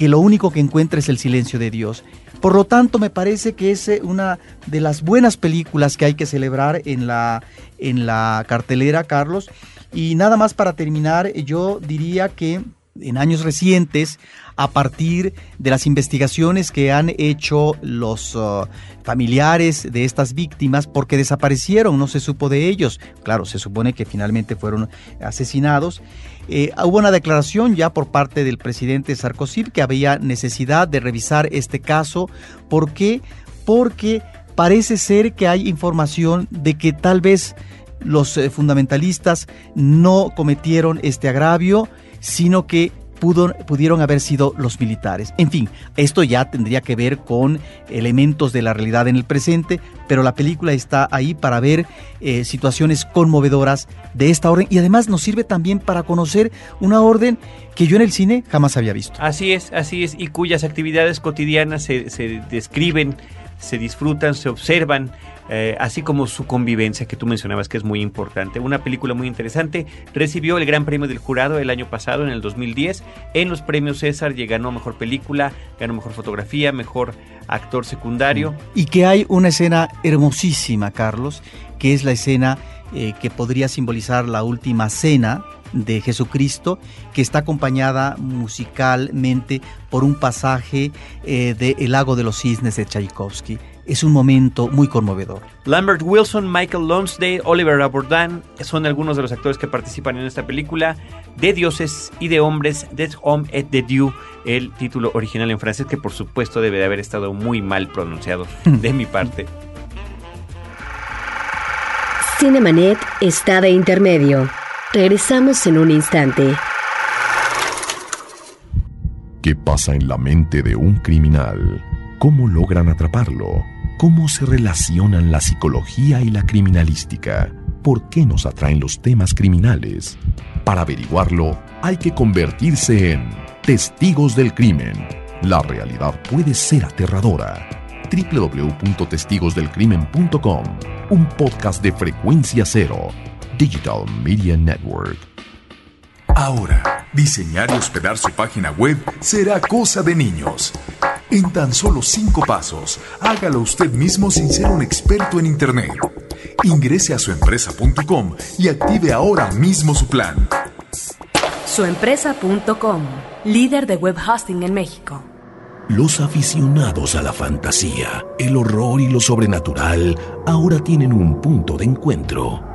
Speaker 3: que lo único que encuentra es el silencio de Dios. Por lo tanto, me parece que es eh, una de las buenas películas que hay que celebrar en la, en la cartelera, Carlos. Y nada más para terminar, yo diría que en años recientes, a partir de las investigaciones que han hecho los uh, familiares de estas víctimas, porque desaparecieron, no se supo de ellos. Claro, se supone que finalmente fueron asesinados. Eh, hubo una declaración ya por parte del presidente Sarkozy que había necesidad de revisar este caso. ¿Por qué? Porque parece ser que hay información de que tal vez los eh, fundamentalistas no cometieron este agravio, sino que pudieron haber sido los militares. En fin, esto ya tendría que ver con elementos de la realidad en el presente, pero la película está ahí para ver eh, situaciones conmovedoras de esta orden y además nos sirve también para conocer una orden que yo en el cine jamás había visto.
Speaker 1: Así es, así es, y cuyas actividades cotidianas se, se describen se disfrutan, se observan, eh, así como su convivencia que tú mencionabas que es muy importante. Una película muy interesante, recibió el Gran Premio del Jurado el año pasado, en el 2010, en los premios César y ganó Mejor Película, ganó Mejor Fotografía, Mejor Actor Secundario.
Speaker 3: Y que hay una escena hermosísima, Carlos, que es la escena eh, que podría simbolizar la última cena de Jesucristo, que está acompañada musicalmente por un pasaje eh, de El lago de los cisnes de Tchaikovsky. Es un momento muy conmovedor.
Speaker 1: Lambert Wilson, Michael Lonsdale, Oliver Abordan son algunos de los actores que participan en esta película de dioses y de hombres, Des Hommes et de Dieu, el título original en francés que por supuesto debe de haber estado muy mal pronunciado de mi parte.
Speaker 2: Cinemanet está de intermedio. Regresamos en un instante.
Speaker 4: ¿Qué pasa en la mente de un criminal? ¿Cómo logran atraparlo? ¿Cómo se relacionan la psicología y la criminalística? ¿Por qué nos atraen los temas criminales? Para averiguarlo, hay que convertirse en testigos del crimen. La realidad puede ser aterradora. www.testigosdelcrimen.com, un podcast de frecuencia cero Digital Media Network.
Speaker 5: Ahora, diseñar y hospedar su página web será cosa de niños. En tan solo cinco pasos, hágalo usted mismo sin ser un experto en Internet. Ingrese a suempresa.com y active ahora mismo su plan.
Speaker 6: Suempresa.com, líder de web hosting en México.
Speaker 7: Los aficionados a la fantasía, el horror y lo sobrenatural ahora tienen un punto de encuentro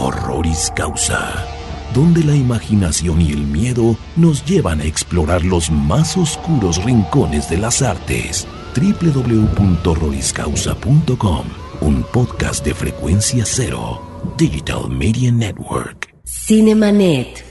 Speaker 7: Horroris Causa, donde la imaginación y el miedo nos llevan a explorar los más oscuros rincones de las artes. www.horroriscausa.com, un podcast de frecuencia cero, Digital Media Network.
Speaker 2: Cinemanet.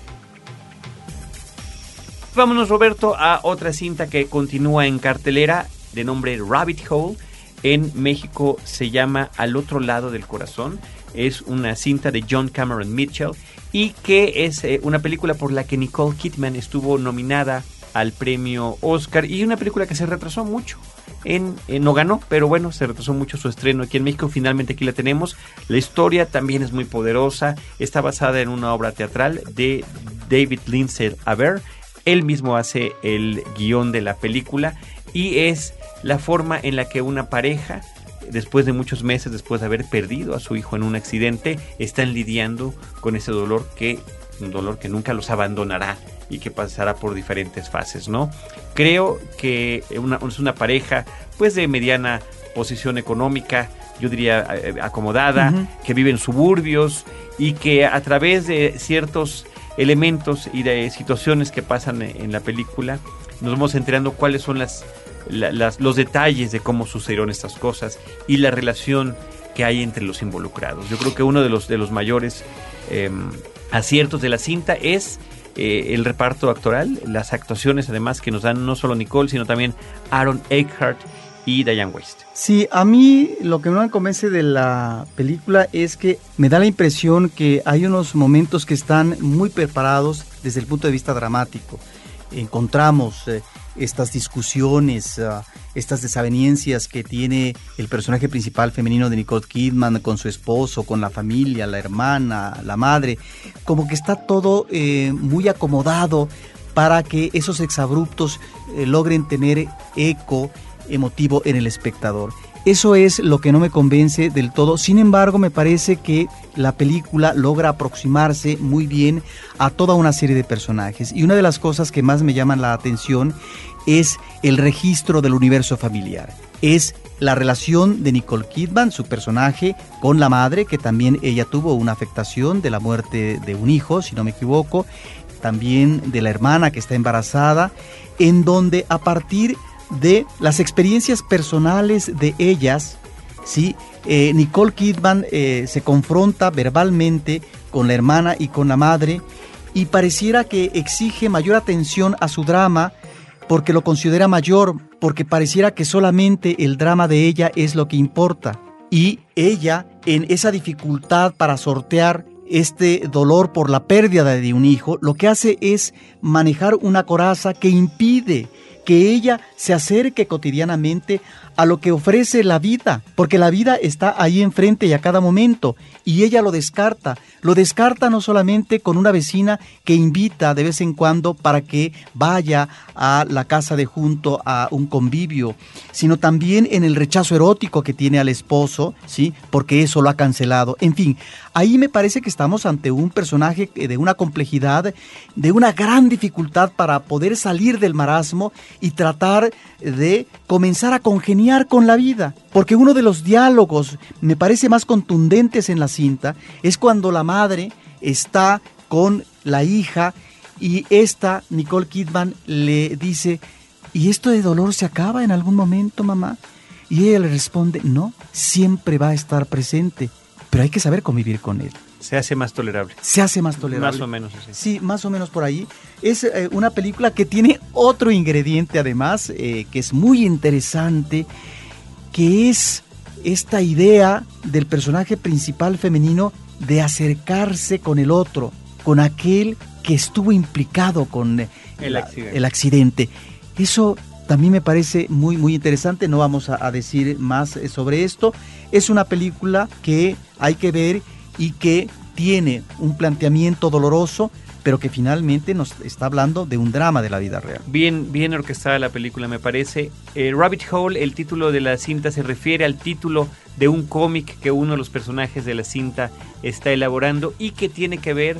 Speaker 1: Vámonos Roberto a otra cinta que continúa en cartelera de nombre Rabbit Hole. En México se llama Al otro lado del corazón es una cinta de John Cameron Mitchell y que es eh, una película por la que Nicole Kidman estuvo nominada al premio Oscar y una película que se retrasó mucho. En, no ganó, pero bueno, se retrasó mucho su estreno aquí en México. Finalmente aquí la tenemos. La historia también es muy poderosa. Está basada en una obra teatral de David Lindsay Aber. Él mismo hace el guion de la película y es la forma en la que una pareja después de muchos meses, después de haber perdido a su hijo en un accidente, están lidiando con ese dolor que un dolor que nunca los abandonará y que pasará por diferentes fases, ¿no? Creo que es una pareja pues de mediana posición económica, yo diría eh, acomodada, que vive en suburbios y que a través de ciertos elementos y de situaciones que pasan en la película nos vamos enterando cuáles son las los detalles de cómo sucedieron estas cosas y la relación que hay entre los involucrados. Yo creo que uno de los, de los mayores em, aciertos de la cinta es eh, el reparto actoral, las actuaciones además que nos dan no solo Nicole, sino también Aaron Eckhart y Diane West.
Speaker 3: Sí, a mí lo que me convence de la película es que me da la impresión que hay unos momentos que están muy preparados desde el punto de vista dramático. Encontramos eh, estas discusiones, ah, estas desavenencias que tiene el personaje principal femenino de Nicole Kidman con su esposo, con la familia, la hermana, la madre, como que está todo eh, muy acomodado para que esos exabruptos eh, logren tener eco emotivo en el espectador. Eso es lo que no me convence del todo. Sin embargo, me parece que la película logra aproximarse muy bien a toda una serie de personajes. Y una de las cosas que más me llaman la atención es el registro del universo familiar. Es la relación de Nicole Kidman, su personaje, con la madre, que también ella tuvo una afectación de la muerte de un hijo, si no me equivoco, también de la hermana que está embarazada, en donde a partir de las experiencias personales de ellas, ¿sí? Eh, Nicole Kidman eh, se confronta verbalmente con la hermana y con la madre y pareciera que exige mayor atención a su drama porque lo considera mayor, porque pareciera que solamente el drama de ella es lo que importa. Y ella, en esa dificultad para sortear este dolor por la pérdida de un hijo, lo que hace es manejar una coraza que impide que ella se acerque cotidianamente a lo que ofrece la vida, porque la vida está ahí enfrente y a cada momento, y ella lo descarta. Lo descarta no solamente con una vecina que invita de vez en cuando para que vaya a la casa de junto a un convivio, sino también en el rechazo erótico que tiene al esposo, ¿sí? Porque eso lo ha cancelado. En fin, ahí me parece que estamos ante un personaje de una complejidad, de una gran dificultad para poder salir del marasmo y tratar de comenzar a congeniar con la vida. Porque uno de los diálogos, me parece más contundentes en la cinta, es cuando la madre está con la hija y esta, Nicole Kidman, le dice, ¿y esto de dolor se acaba en algún momento, mamá? Y ella le responde, no, siempre va a estar presente, pero hay que saber convivir con él.
Speaker 1: Se hace más tolerable.
Speaker 3: Se hace más tolerable.
Speaker 1: Más o menos así.
Speaker 3: Sí, más o menos por ahí. Es eh, una película que tiene otro ingrediente además, eh, que es muy interesante, que es esta idea del personaje principal femenino de acercarse con el otro, con aquel que estuvo implicado con
Speaker 1: El accidente.
Speaker 3: el accidente. Eso también me parece muy, muy interesante. No vamos a, a decir más eh, sobre esto. Es una película que hay que ver y que tiene un planteamiento doloroso, pero que finalmente nos está hablando de un drama de la vida real.
Speaker 1: Bien, bien orquestada la película, me parece. Eh, Rabbit Hole, el título de la cinta se refiere al título de un cómic que uno de los personajes de la cinta está elaborando y que tiene que ver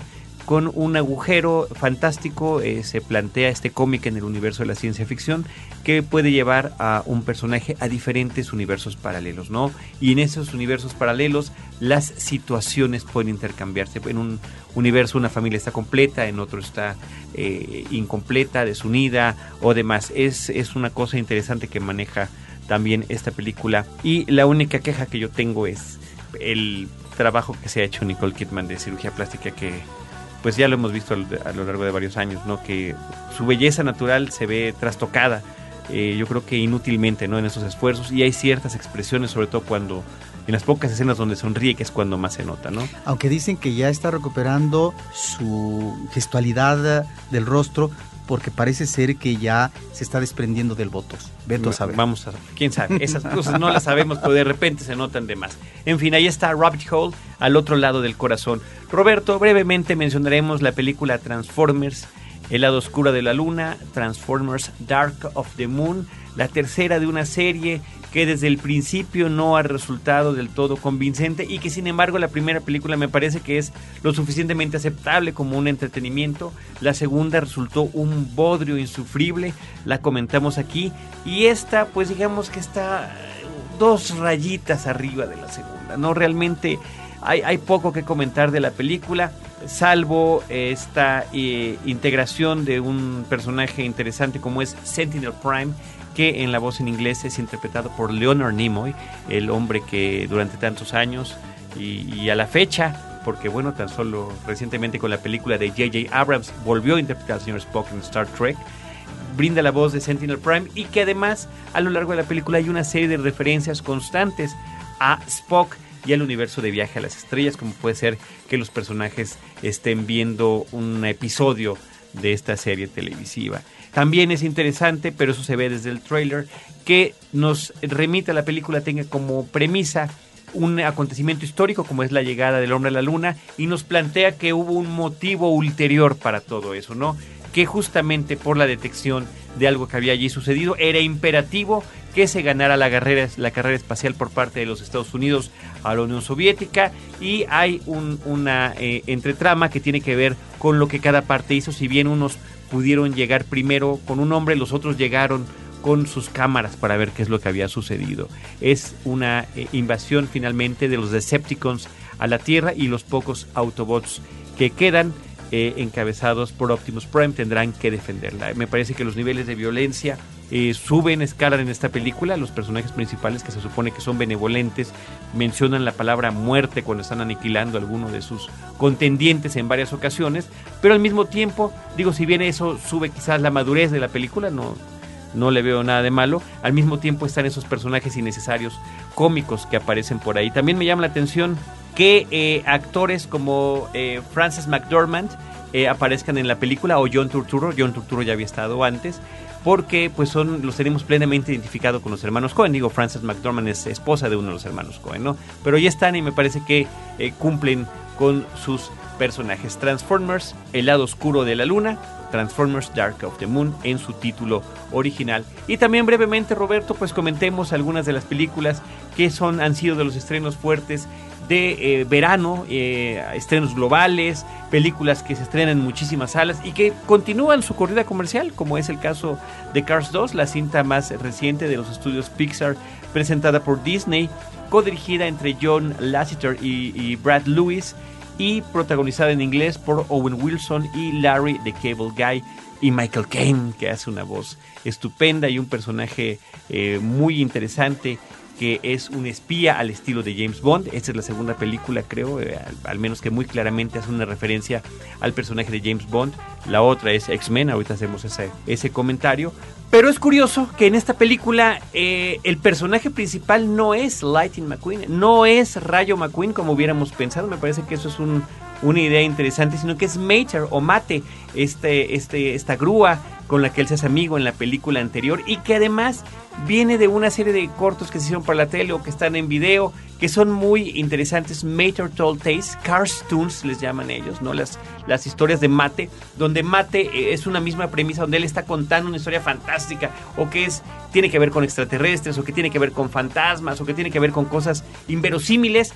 Speaker 1: con un agujero fantástico. eh, se plantea este cómic en el universo de la ciencia ficción que puede llevar a un personaje a diferentes universos paralelos, ¿no? Y en esos universos paralelos las situaciones pueden intercambiarse. En un universo una familia está completa, en otro está eh, incompleta, desunida o demás. Es, es una cosa interesante que maneja también esta película. Y la única queja que yo tengo es el trabajo que se ha hecho Nicole Kidman de cirugía plástica que pues ya lo hemos visto a lo largo de varios años, ¿no? Que su belleza natural se ve trastocada, eh, yo creo que inútilmente, ¿no? En esos esfuerzos y hay ciertas expresiones, sobre todo cuando en las pocas escenas donde sonríe, que es cuando más se nota, ¿no?
Speaker 3: Aunque dicen que ya está recuperando su gestualidad del rostro porque parece ser que ya se está desprendiendo del votos. Veto a saber.
Speaker 1: Vamos a quién sabe. Esas cosas no las sabemos, pero de repente se notan de más. En fin, ahí está Rabbit Hole al otro lado del corazón. Roberto, brevemente mencionaremos la película Transformers, El lado oscuro de la luna, Transformers Dark of the Moon, la tercera de una serie que desde el principio no ha resultado del todo convincente y que sin embargo la primera película me parece que es lo suficientemente aceptable como un entretenimiento. La segunda resultó un bodrio insufrible, la comentamos aquí y esta pues digamos que está dos rayitas arriba de la segunda. No realmente hay, hay poco que comentar de la película, salvo esta eh, integración de un personaje interesante como es Sentinel Prime, que en la voz en inglés es interpretado por Leonard Nimoy, el hombre que durante tantos años y, y a la fecha, porque bueno, tan solo recientemente con la película de J.J. Abrams volvió a interpretar al señor Spock en Star Trek, brinda la voz de Sentinel Prime y que además a lo largo de la película hay una serie de referencias constantes a Spock y al universo de Viaje a las Estrellas, como puede ser que los personajes estén viendo un episodio de esta serie televisiva. También es interesante, pero eso se ve desde el trailer, que nos remite a la película, tenga como premisa un acontecimiento histórico como es la llegada del hombre a la luna y nos plantea que hubo un motivo ulterior para todo eso, ¿no? Que justamente por la detección de algo que había allí sucedido era imperativo que se ganara la carrera, la carrera espacial por parte de los Estados Unidos a la Unión Soviética y hay un- una eh, entretrama que tiene que ver con lo que cada parte hizo, si bien unos pudieron llegar primero con un hombre, los otros llegaron con sus cámaras para ver qué es lo que había sucedido. Es una eh, invasión finalmente de los Decepticons a la Tierra y los pocos Autobots que quedan eh, encabezados por Optimus Prime tendrán que defenderla. Me parece que los niveles de violencia eh, suben, escalan en esta película. Los personajes principales que se supone que son benevolentes mencionan la palabra muerte cuando están aniquilando a alguno de sus contendientes en varias ocasiones, pero al mismo tiempo, digo, si bien eso sube quizás la madurez de la película, no, no le veo nada de malo. Al mismo tiempo están esos personajes innecesarios cómicos que aparecen por ahí. También me llama la atención que eh, actores como eh, Frances McDormand, eh, aparezcan en la película o John Turturro. John Turturro ya había estado antes porque pues son los tenemos plenamente identificado con los hermanos Cohen. Digo, Frances McDormand es esposa de uno de los hermanos Cohen, ¿no? Pero ya están y me parece que eh, cumplen con sus personajes. Transformers, El lado oscuro de la luna, Transformers Dark of the Moon en su título original. Y también brevemente, Roberto, pues comentemos algunas de las películas que son, han sido de los estrenos fuertes de eh, verano, eh, estrenos globales, películas que se estrenan en muchísimas salas y que continúan su corrida comercial, como es el caso de Cars 2, la cinta más reciente de los estudios Pixar, presentada por Disney, codirigida entre John Lasseter y, Brad Lewis y protagonizada en inglés por Owen Wilson y Larry the Cable Guy y Michael Caine, que hace una voz estupenda y un personaje eh, muy interesante que es un espía al estilo de James Bond. Esta es la segunda película, creo, eh, al, menos que muy claramente hace una referencia al personaje de James Bond. La otra es X-Men, ahorita hacemos ese, ese comentario. Pero es curioso que en esta película eh, el personaje principal no es Lightning McQueen, no es Rayo McQueen como hubiéramos pensado. Me parece que eso es un, una idea interesante, sino que es Mater o Mate, este, este, esta grúa con la que él se hace amigo en la película anterior y que además viene de una serie de cortos que se hicieron para la tele o que están en video, que son muy interesantes. Mater Told Tales, Cartoons les llaman ellos, ¿no? Las, las historias de Mate, donde Mate es una misma premisa, donde él está contando una historia fantástica, o que es, tiene que ver con extraterrestres, o que tiene que ver con fantasmas, o que tiene que ver con cosas inverosímiles,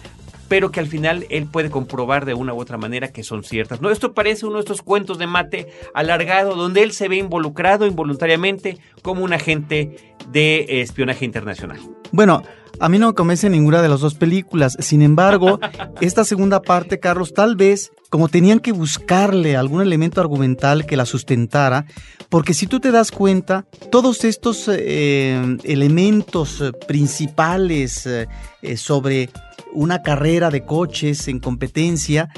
Speaker 1: pero que al final él puede comprobar de una u otra manera que son ciertas. ¿no? Esto parece uno de estos cuentos de mate alargado, donde él se ve involucrado involuntariamente como un agente de espionaje internacional.
Speaker 3: Bueno, a mí no me convence ninguna de las dos películas. Sin embargo, esta segunda parte, Carlos, tal vez como tenían que buscarle algún elemento argumental que la sustentara, porque si tú te das cuenta, todos estos eh, elementos principales eh, sobre una carrera de coches en competencia,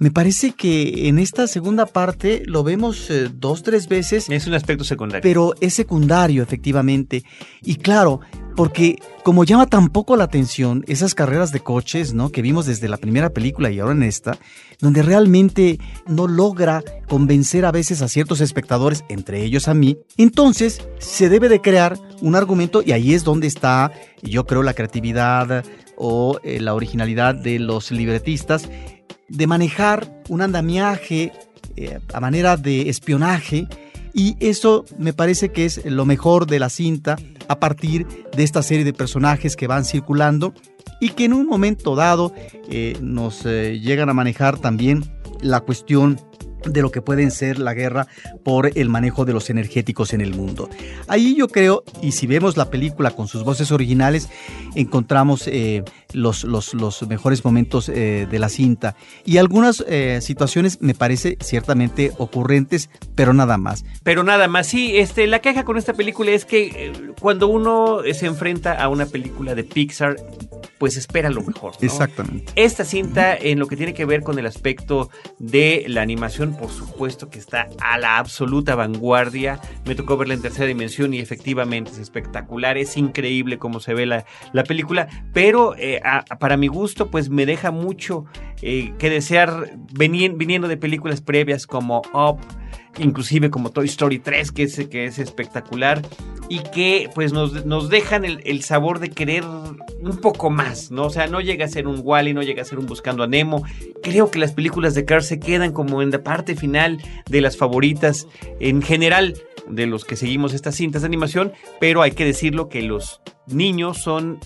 Speaker 3: me parece que en esta segunda parte lo vemos eh, dos, tres veces.
Speaker 1: Es un aspecto secundario.
Speaker 3: Pero es secundario, efectivamente. Y claro, porque como llama tan poco la atención esas carreras de coches, ¿no? Que vimos desde la primera película y ahora en esta, donde realmente no logra convencer a veces a ciertos espectadores, entre ellos a mí, entonces se debe de crear un argumento y ahí es donde está, yo creo, la creatividad o eh, la originalidad de los libretistas de manejar un andamiaje eh, a manera de espionaje y eso me parece que es lo mejor de la cinta a partir de esta serie de personajes que van circulando y que en un momento dado eh, nos llegan a manejar también la cuestión de lo que pueden ser la guerra por el manejo de los energéticos en el mundo. Ahí yo creo, y si vemos la película con sus voces originales, encontramos eh, los, los, los, mejores momentos eh, de la cinta y algunas eh, situaciones me parece ciertamente ocurrentes, pero nada más.
Speaker 1: Pero nada más, sí, este, la queja con esta película es que eh, cuando uno se enfrenta a una película de Pixar, pues espera lo mejor. ¿no?
Speaker 3: Exactamente.
Speaker 1: Esta cinta, en lo que tiene que ver con el aspecto de la animación, por supuesto que está a la absoluta vanguardia. Me tocó verla en tercera dimensión y efectivamente es espectacular, es increíble cómo se ve la, la película, pero eh, para mi gusto, pues me deja mucho eh, que desear viniendo de películas previas como Up inclusive como Toy Story 3, que es, que es espectacular, y que pues nos, nos dejan el, sabor de querer un poco más, ¿no? O sea, no llega a ser un Wally, no llega a ser un Buscando a Nemo. Creo que las películas de Cars se quedan como en la parte final de las favoritas en general de los que seguimos estas cintas de animación, pero hay que decirlo que los niños son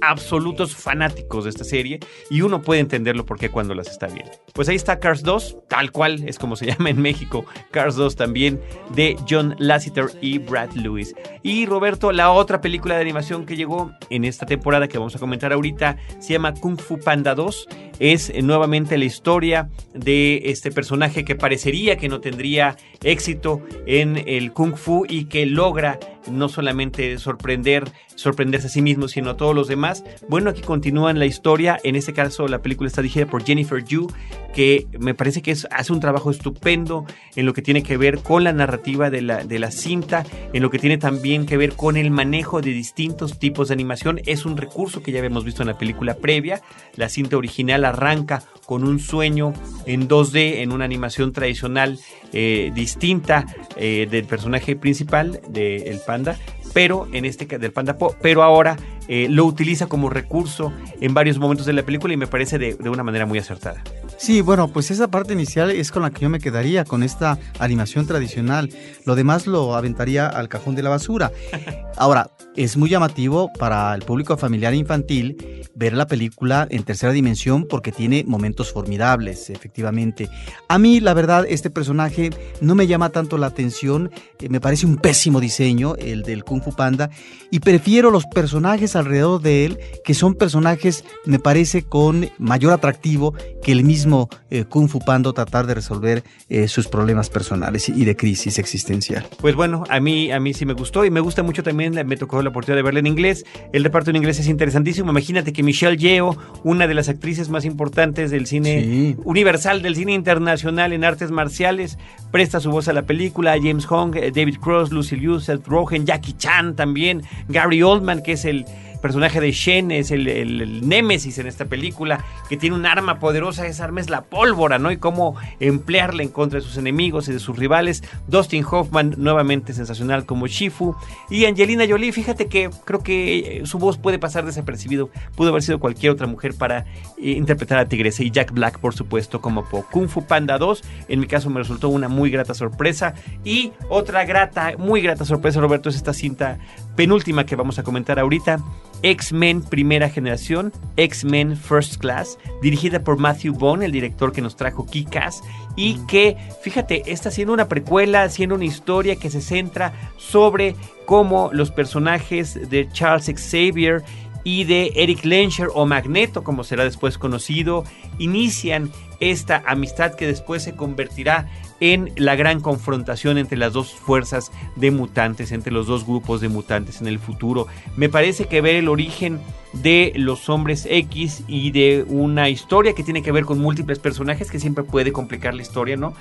Speaker 1: absolutos fanáticos de esta serie y uno puede entenderlo porque cuando las está viendo. Pues ahí está Cars 2, tal cual es como se llama en México, Cars 2 también, de John Lasseter y Brad Lewis. Y Roberto, la otra película de animación que llegó en esta temporada que vamos a comentar ahorita se llama Kung Fu Panda 2. Es nuevamente la historia de este personaje que parecería que no tendría éxito en el Kung Fu y que logra no solamente sorprender, sorprenderse a sí mismo, sino a todos los demás. Bueno, aquí continúa la historia. En este caso, la película está dirigida por Jennifer Yu, que me parece que hace un trabajo estupendo en lo que tiene que ver con la narrativa de la, de la cinta, en lo que tiene también que ver con el manejo de distintos tipos de animación. Es un recurso que ya habíamos visto en la película previa. La cinta original arranca con un sueño en 2D, en una animación tradicional eh, distinta eh, del personaje principal del panda, pero en este del panda po, pero ahora eh, lo utiliza como recurso en varios momentos de la película y me parece de, de, una manera muy acertada.
Speaker 3: Sí, bueno, pues esa parte inicial es con la que yo me quedaría, con esta animación tradicional. Lo demás lo aventaría al cajón de la basura. Ahora, es muy llamativo para el público familiar e infantil ver la película en tercera dimensión porque tiene momentos formidables, efectivamente. A mí, la verdad, este personaje no me llama tanto la atención, eh, me parece un pésimo diseño, el del Kung Fu Panda, y prefiero los personajes alrededor de él, que son personajes, me parece, con mayor atractivo que el mismo eh, Kung Fu Panda tratar de resolver eh, sus problemas personales y de crisis existencial.
Speaker 1: Pues bueno, a mí, a mí sí me gustó y me gusta mucho también, me tocó la oportunidad de verla en inglés. El reparto en inglés es interesantísimo. Imagínate que Michelle Yeoh, una de las actrices más importantes del cine sí. universal, del cine internacional en artes marciales, presta su voz a la película. James Hong, eh, David Cross, Lucy Liu, Seth Rogen, Jackie Chan también, Gary Oldman, que es el personaje de Shen es el, el, némesis en esta película, que tiene un arma poderosa, esa arma es la pólvora, ¿no? Y cómo emplearla en contra de sus enemigos y de sus rivales. Dustin Hoffman, nuevamente sensacional como Shifu. Y Angelina Jolie, fíjate que creo que su voz puede pasar desapercibido. Pudo haber sido cualquier otra mujer para eh, interpretar a Tigresa. Y Jack Black, por supuesto, como Po. Kung Fu Panda 2, en mi caso me resultó una muy grata sorpresa. Y otra grata, muy grata sorpresa, Roberto, es esta cinta penúltima que vamos a comentar ahorita. X-Men Primera Generación, X-Men First Class, dirigida por Matthew Vaughn, el director que nos trajo Kick-Ass, y que, fíjate, está siendo una precuela, siendo una historia que se centra sobre cómo los personajes de Charles Xavier y de Eric Lensher o Magneto, como será después conocido, inician esta amistad que después se convertirá en la gran confrontación entre las dos fuerzas de mutantes, entre los dos grupos de mutantes en el futuro. Me parece que ver el origen de los hombres X y de una historia que tiene que ver con múltiples personajes que siempre puede complicar la historia, ¿no?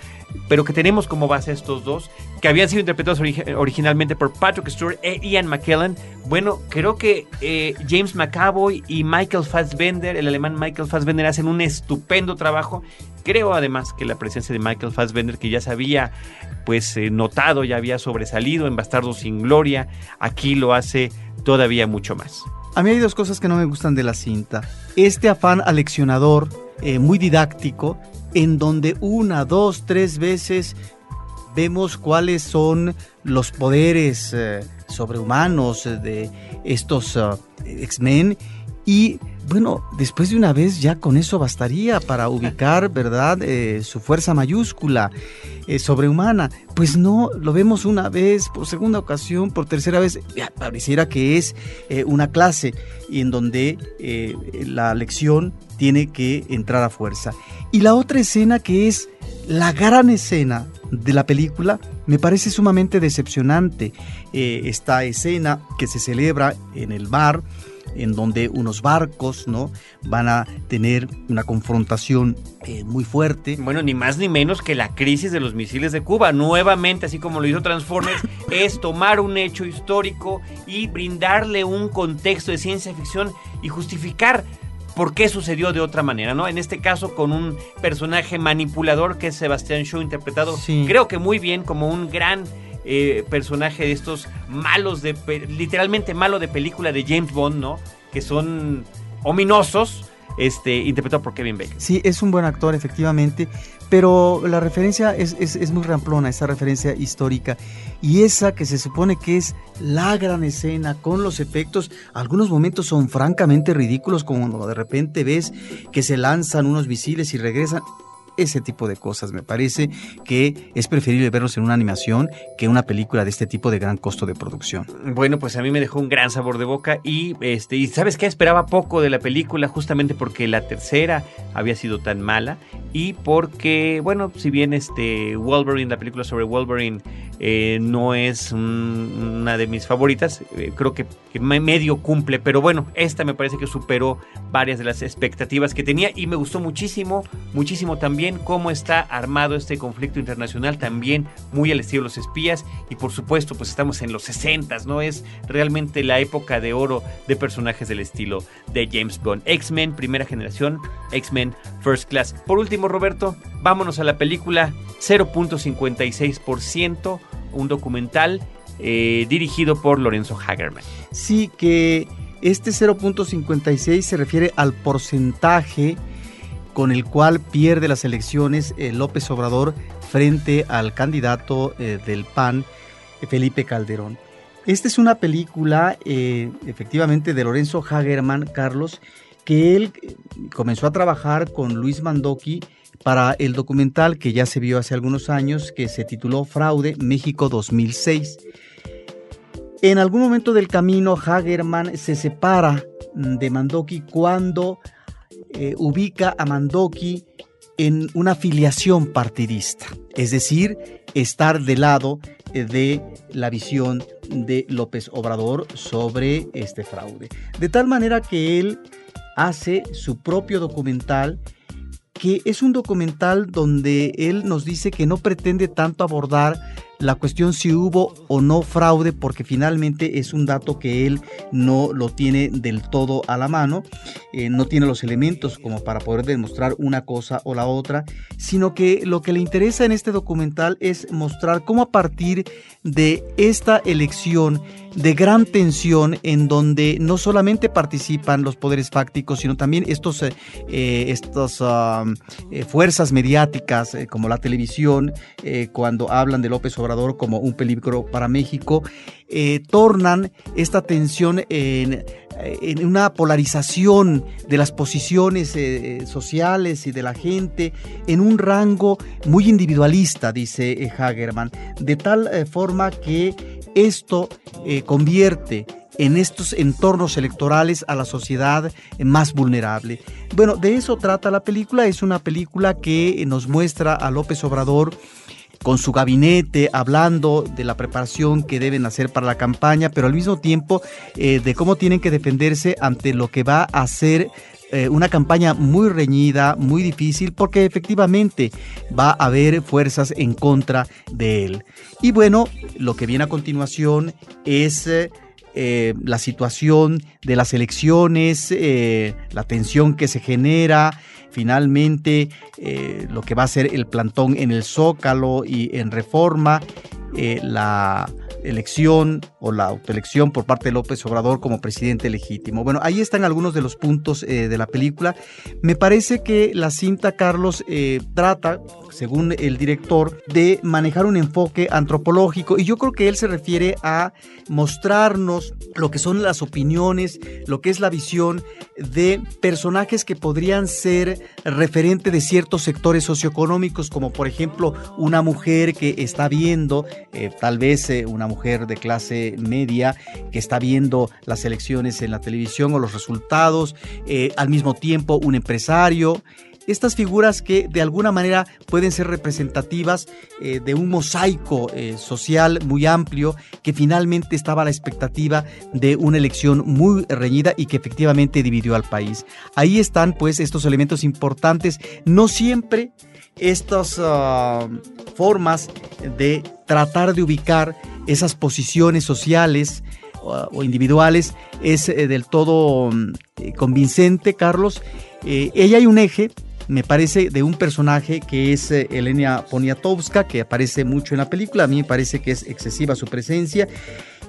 Speaker 1: Pero que tenemos como base estos dos, que habían sido interpretados ori originalmente por Patrick Stewart e Ian McKellen. Bueno, creo que eh, James McAvoy y Michael Fassbender, el alemán Michael Fassbender, hacen un estupendo trabajo. Creo además que la presencia de Michael Fassbender, que ya se había pues eh, notado, ya había sobresalido en Bastardo sin Gloria, aquí lo hace todavía mucho más.
Speaker 3: A mí hay dos cosas que no me gustan de la cinta. Este afán aleccionador, eh, muy didáctico, en donde una, dos, tres veces vemos cuáles son los poderes eh, sobrehumanos de estos X-Men y bueno, después de una vez ya con eso bastaría para ubicar, ¿verdad?, eh, su fuerza mayúscula eh, sobrehumana. Pues no, lo vemos una vez, por segunda ocasión, por tercera vez. Ya, pareciera que es eh, una clase en donde la lección tiene que entrar a fuerza. Y la otra escena que es la gran escena de la película me parece sumamente decepcionante. esta escena que se celebra en el mar en donde unos barcos no van a tener una confrontación eh, muy fuerte.
Speaker 1: Bueno, ni más ni menos que la crisis de los misiles de Cuba. Nuevamente, así como lo hizo Transformers, es tomar un hecho histórico y brindarle un contexto de ciencia ficción y justificar por qué sucedió de otra manera, ¿no? En este caso con un personaje manipulador que es Sebastián Shaw interpretado, sí. creo que muy bien como un gran eh, personaje de estos malos de literalmente malo de película de James Bond, ¿no? Que son ominosos, este, interpretado por Kevin Bacon.
Speaker 3: Sí, es un buen actor, efectivamente, pero la referencia es, es, es, muy ramplona, esa referencia histórica. Y esa que se supone que es la gran escena con los efectos, algunos momentos son francamente ridículos, como de repente ves que se lanzan unos misiles y regresan ese tipo de cosas. Me parece que es preferible verlos en una animación que una película de este tipo de gran costo de producción.
Speaker 1: Bueno, pues a mí me dejó un gran sabor de boca y este y sabes qué esperaba poco de la película justamente porque la tercera había sido tan mala y porque bueno, si bien este Wolverine, la película sobre Wolverine eh, no es una de mis favoritas, eh, creo que, medio cumple, pero bueno, esta me parece que superó varias de las expectativas que tenía y me gustó muchísimo, muchísimo también cómo está armado este conflicto internacional, también muy al estilo de los espías y por supuesto pues estamos en los 60, ¿no? Es realmente la época de oro de personajes del estilo de James Bond. X-Men, primera generación, X-Men First Class. Por último, Roberto, vámonos a la película 0.56%, un documental eh, dirigido por Lorenzo Hagerman.
Speaker 3: Sí, que este 0.56 se refiere al porcentaje con el cual pierde las elecciones eh, López Obrador frente al candidato eh, del PAN, Felipe Calderón. Esta es una película, efectivamente, de Lorenzo Hagerman, Carlos, que él comenzó a trabajar con Luis Mandoki para el documental que ya se vio hace algunos años, que se tituló Fraude México 2006. En algún momento del camino, Hagerman se separa de Mandoki cuando eh, ubica a Mandoki en una afiliación partidista, es decir, estar del lado eh, de la visión de López Obrador sobre este fraude. De tal manera que él hace su propio documental que es un documental donde él nos dice que no pretende tanto abordar la cuestión si hubo o no fraude, porque finalmente es un dato que él no lo tiene del todo a la mano, eh, no tiene los elementos como para poder demostrar una cosa o la otra, sino que lo que le interesa en este documental es mostrar cómo a partir de esta elección de gran tensión en donde no solamente participan los poderes fácticos, sino también estos, eh, eh, estas um, fuerzas mediáticas como la televisión, cuando hablan de López Obrador, como un peligro para México, eh, tornan esta tensión en, una polarización de las posiciones eh, sociales y de la gente en un rango muy individualista, dice eh, Hagerman, de tal forma que esto convierte en estos entornos electorales a la sociedad más vulnerable. Bueno, de eso trata la película. Es una película que nos muestra a López Obrador con su gabinete, hablando de la preparación que deben hacer para la campaña, pero al mismo tiempo eh, de cómo tienen que defenderse ante lo que va a ser eh, una campaña muy reñida, muy difícil, porque efectivamente va a haber fuerzas en contra de él. Y bueno, lo que viene a continuación es... Eh, la situación de las elecciones, la tensión que se genera, finalmente eh, lo que va a ser el plantón en el Zócalo y en Reforma, eh, la elección o la autoelección por parte de López Obrador como presidente legítimo. Bueno, ahí están algunos de los puntos eh, de la película. Me parece que la cinta, Carlos, trata, según el director, de manejar un enfoque antropológico y yo creo que él se refiere a mostrarnos lo que son las opiniones, lo que es la visión de personajes que podrían ser referente de ciertos sectores socioeconómicos, como por ejemplo una mujer que está viendo, eh, tal vez eh, una mujer de clase media, que está viendo las elecciones en la televisión o los resultados, eh, al mismo tiempo un empresario, estas figuras que de alguna manera pueden ser representativas eh, de un mosaico eh, social muy amplio que finalmente estaba a la expectativa de una elección muy reñida y que efectivamente dividió al país. Ahí están pues estos elementos importantes, no siempre estas ah, formas de tratar de ubicar esas posiciones sociales o individuales es eh, del todo mm, convincente, Carlos. ella hay un eje me parece, de un personaje que es eh, Elena Poniatowska, que aparece mucho en la película. A mí me parece que es excesiva su presencia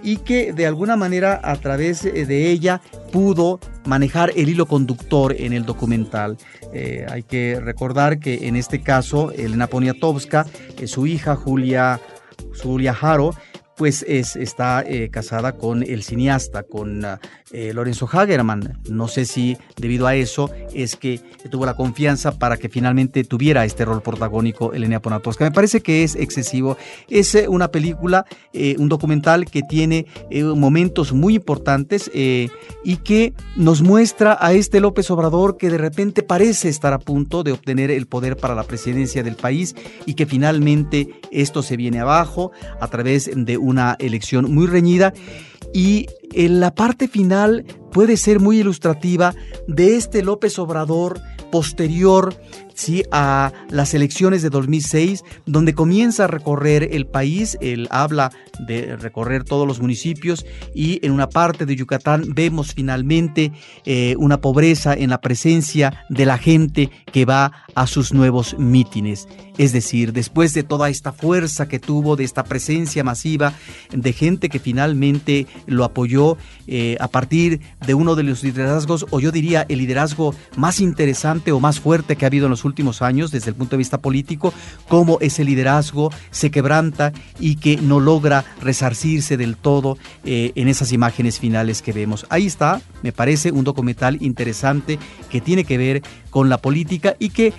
Speaker 3: y que de alguna manera a través eh, de ella pudo manejar el hilo conductor en el documental. Eh, hay que recordar que en este caso Elena Poniatowska, su hija Julia, Julia Haro, pues es, está casada con el cineasta, con eh, Lorenzo Hagerman. No sé si debido a eso es que tuvo la confianza para que finalmente tuviera este rol protagónico Elena Ponatowska. Me parece que es excesivo. Es eh, una película, eh, un documental que tiene momentos muy importantes y que nos muestra a este López Obrador que de repente parece estar a punto de obtener el poder para la presidencia del país y que finalmente esto se viene abajo a través de una elección muy reñida y en la parte final puede ser muy ilustrativa de este López Obrador posterior ¿sí? a las elecciones de 2006, donde comienza a recorrer el país, él habla de recorrer todos los municipios y en una parte de Yucatán vemos finalmente eh, una pobreza en la presencia de la gente que va a sus nuevos mítines. Es decir, después de toda esta fuerza que tuvo, de esta presencia masiva de gente que finalmente lo apoyó eh, a partir de uno de los liderazgos, o yo diría el liderazgo más interesante o más fuerte que ha habido en los últimos años desde el punto de vista político, cómo ese liderazgo se quebranta y que no logra resarcirse del todo eh, en esas imágenes finales que vemos. Ahí está, me parece un documental interesante que tiene que ver con la política y que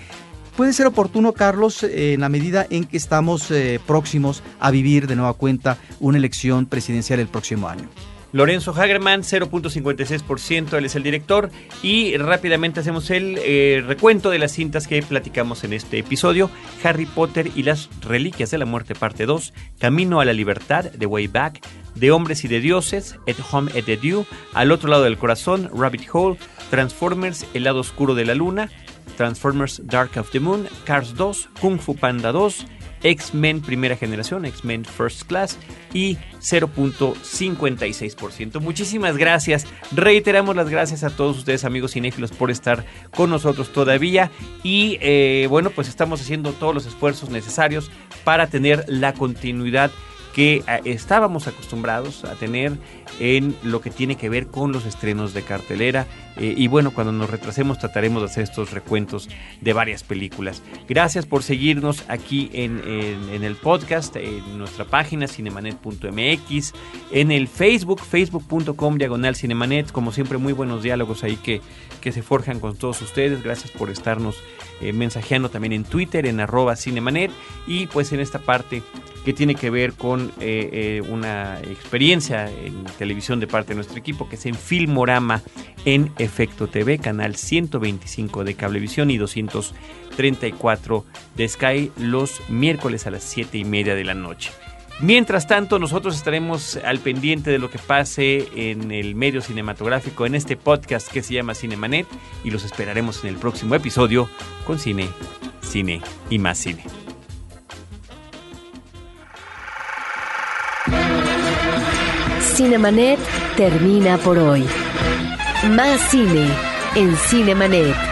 Speaker 3: puede ser oportuno, Carlos, en la medida en que estamos eh, próximos a vivir de nueva cuenta una elección presidencial el próximo año.
Speaker 1: Lorenzo Hagerman, 0.56%, él es el director. Y rápidamente hacemos el eh, recuento de las cintas que platicamos en este episodio. Harry Potter y las Reliquias de la Muerte, parte 2. Camino a la Libertad, The Way Back. De Hombres y de Dioses, At Home at the Dew. Al otro lado del corazón, Rabbit Hole. Transformers, El lado oscuro de la luna. Transformers Dark of the Moon. Cars 2. Kung Fu Panda 2. X-Men primera generación, X-Men First Class y 0.56%. Muchísimas gracias. Reiteramos las gracias a todos ustedes amigos cinéfilos por estar con nosotros todavía y eh, bueno pues estamos haciendo todos los esfuerzos necesarios para tener la continuidad que eh, estábamos acostumbrados a tener en lo que tiene que ver con los estrenos de cartelera. Eh, y bueno, cuando nos retrasemos trataremos de hacer estos recuentos de varias películas. Gracias por seguirnos aquí en, el podcast, en nuestra página cinemanet.mx, en el Facebook, facebook.com diagonal cinemanet. Como siempre, muy buenos diálogos ahí que, que se forjan con todos ustedes. Gracias por estarnos eh, mensajeando también en Twitter, en arroba cinemanet. Y pues en esta parte que tiene que ver con eh, una experiencia en televisión de parte de nuestro equipo, que es en Filmorama en Efecto TV, canal 125 de Cablevisión y 234 de Sky los miércoles a las 7 y media de la noche. Mientras tanto, nosotros estaremos al pendiente de lo que pase en el medio cinematográfico en este podcast que se llama Cinemanet y los esperaremos en el próximo episodio con cine, cine y más cine.
Speaker 2: Cinemanet termina por hoy. Más cine en Cinemanet.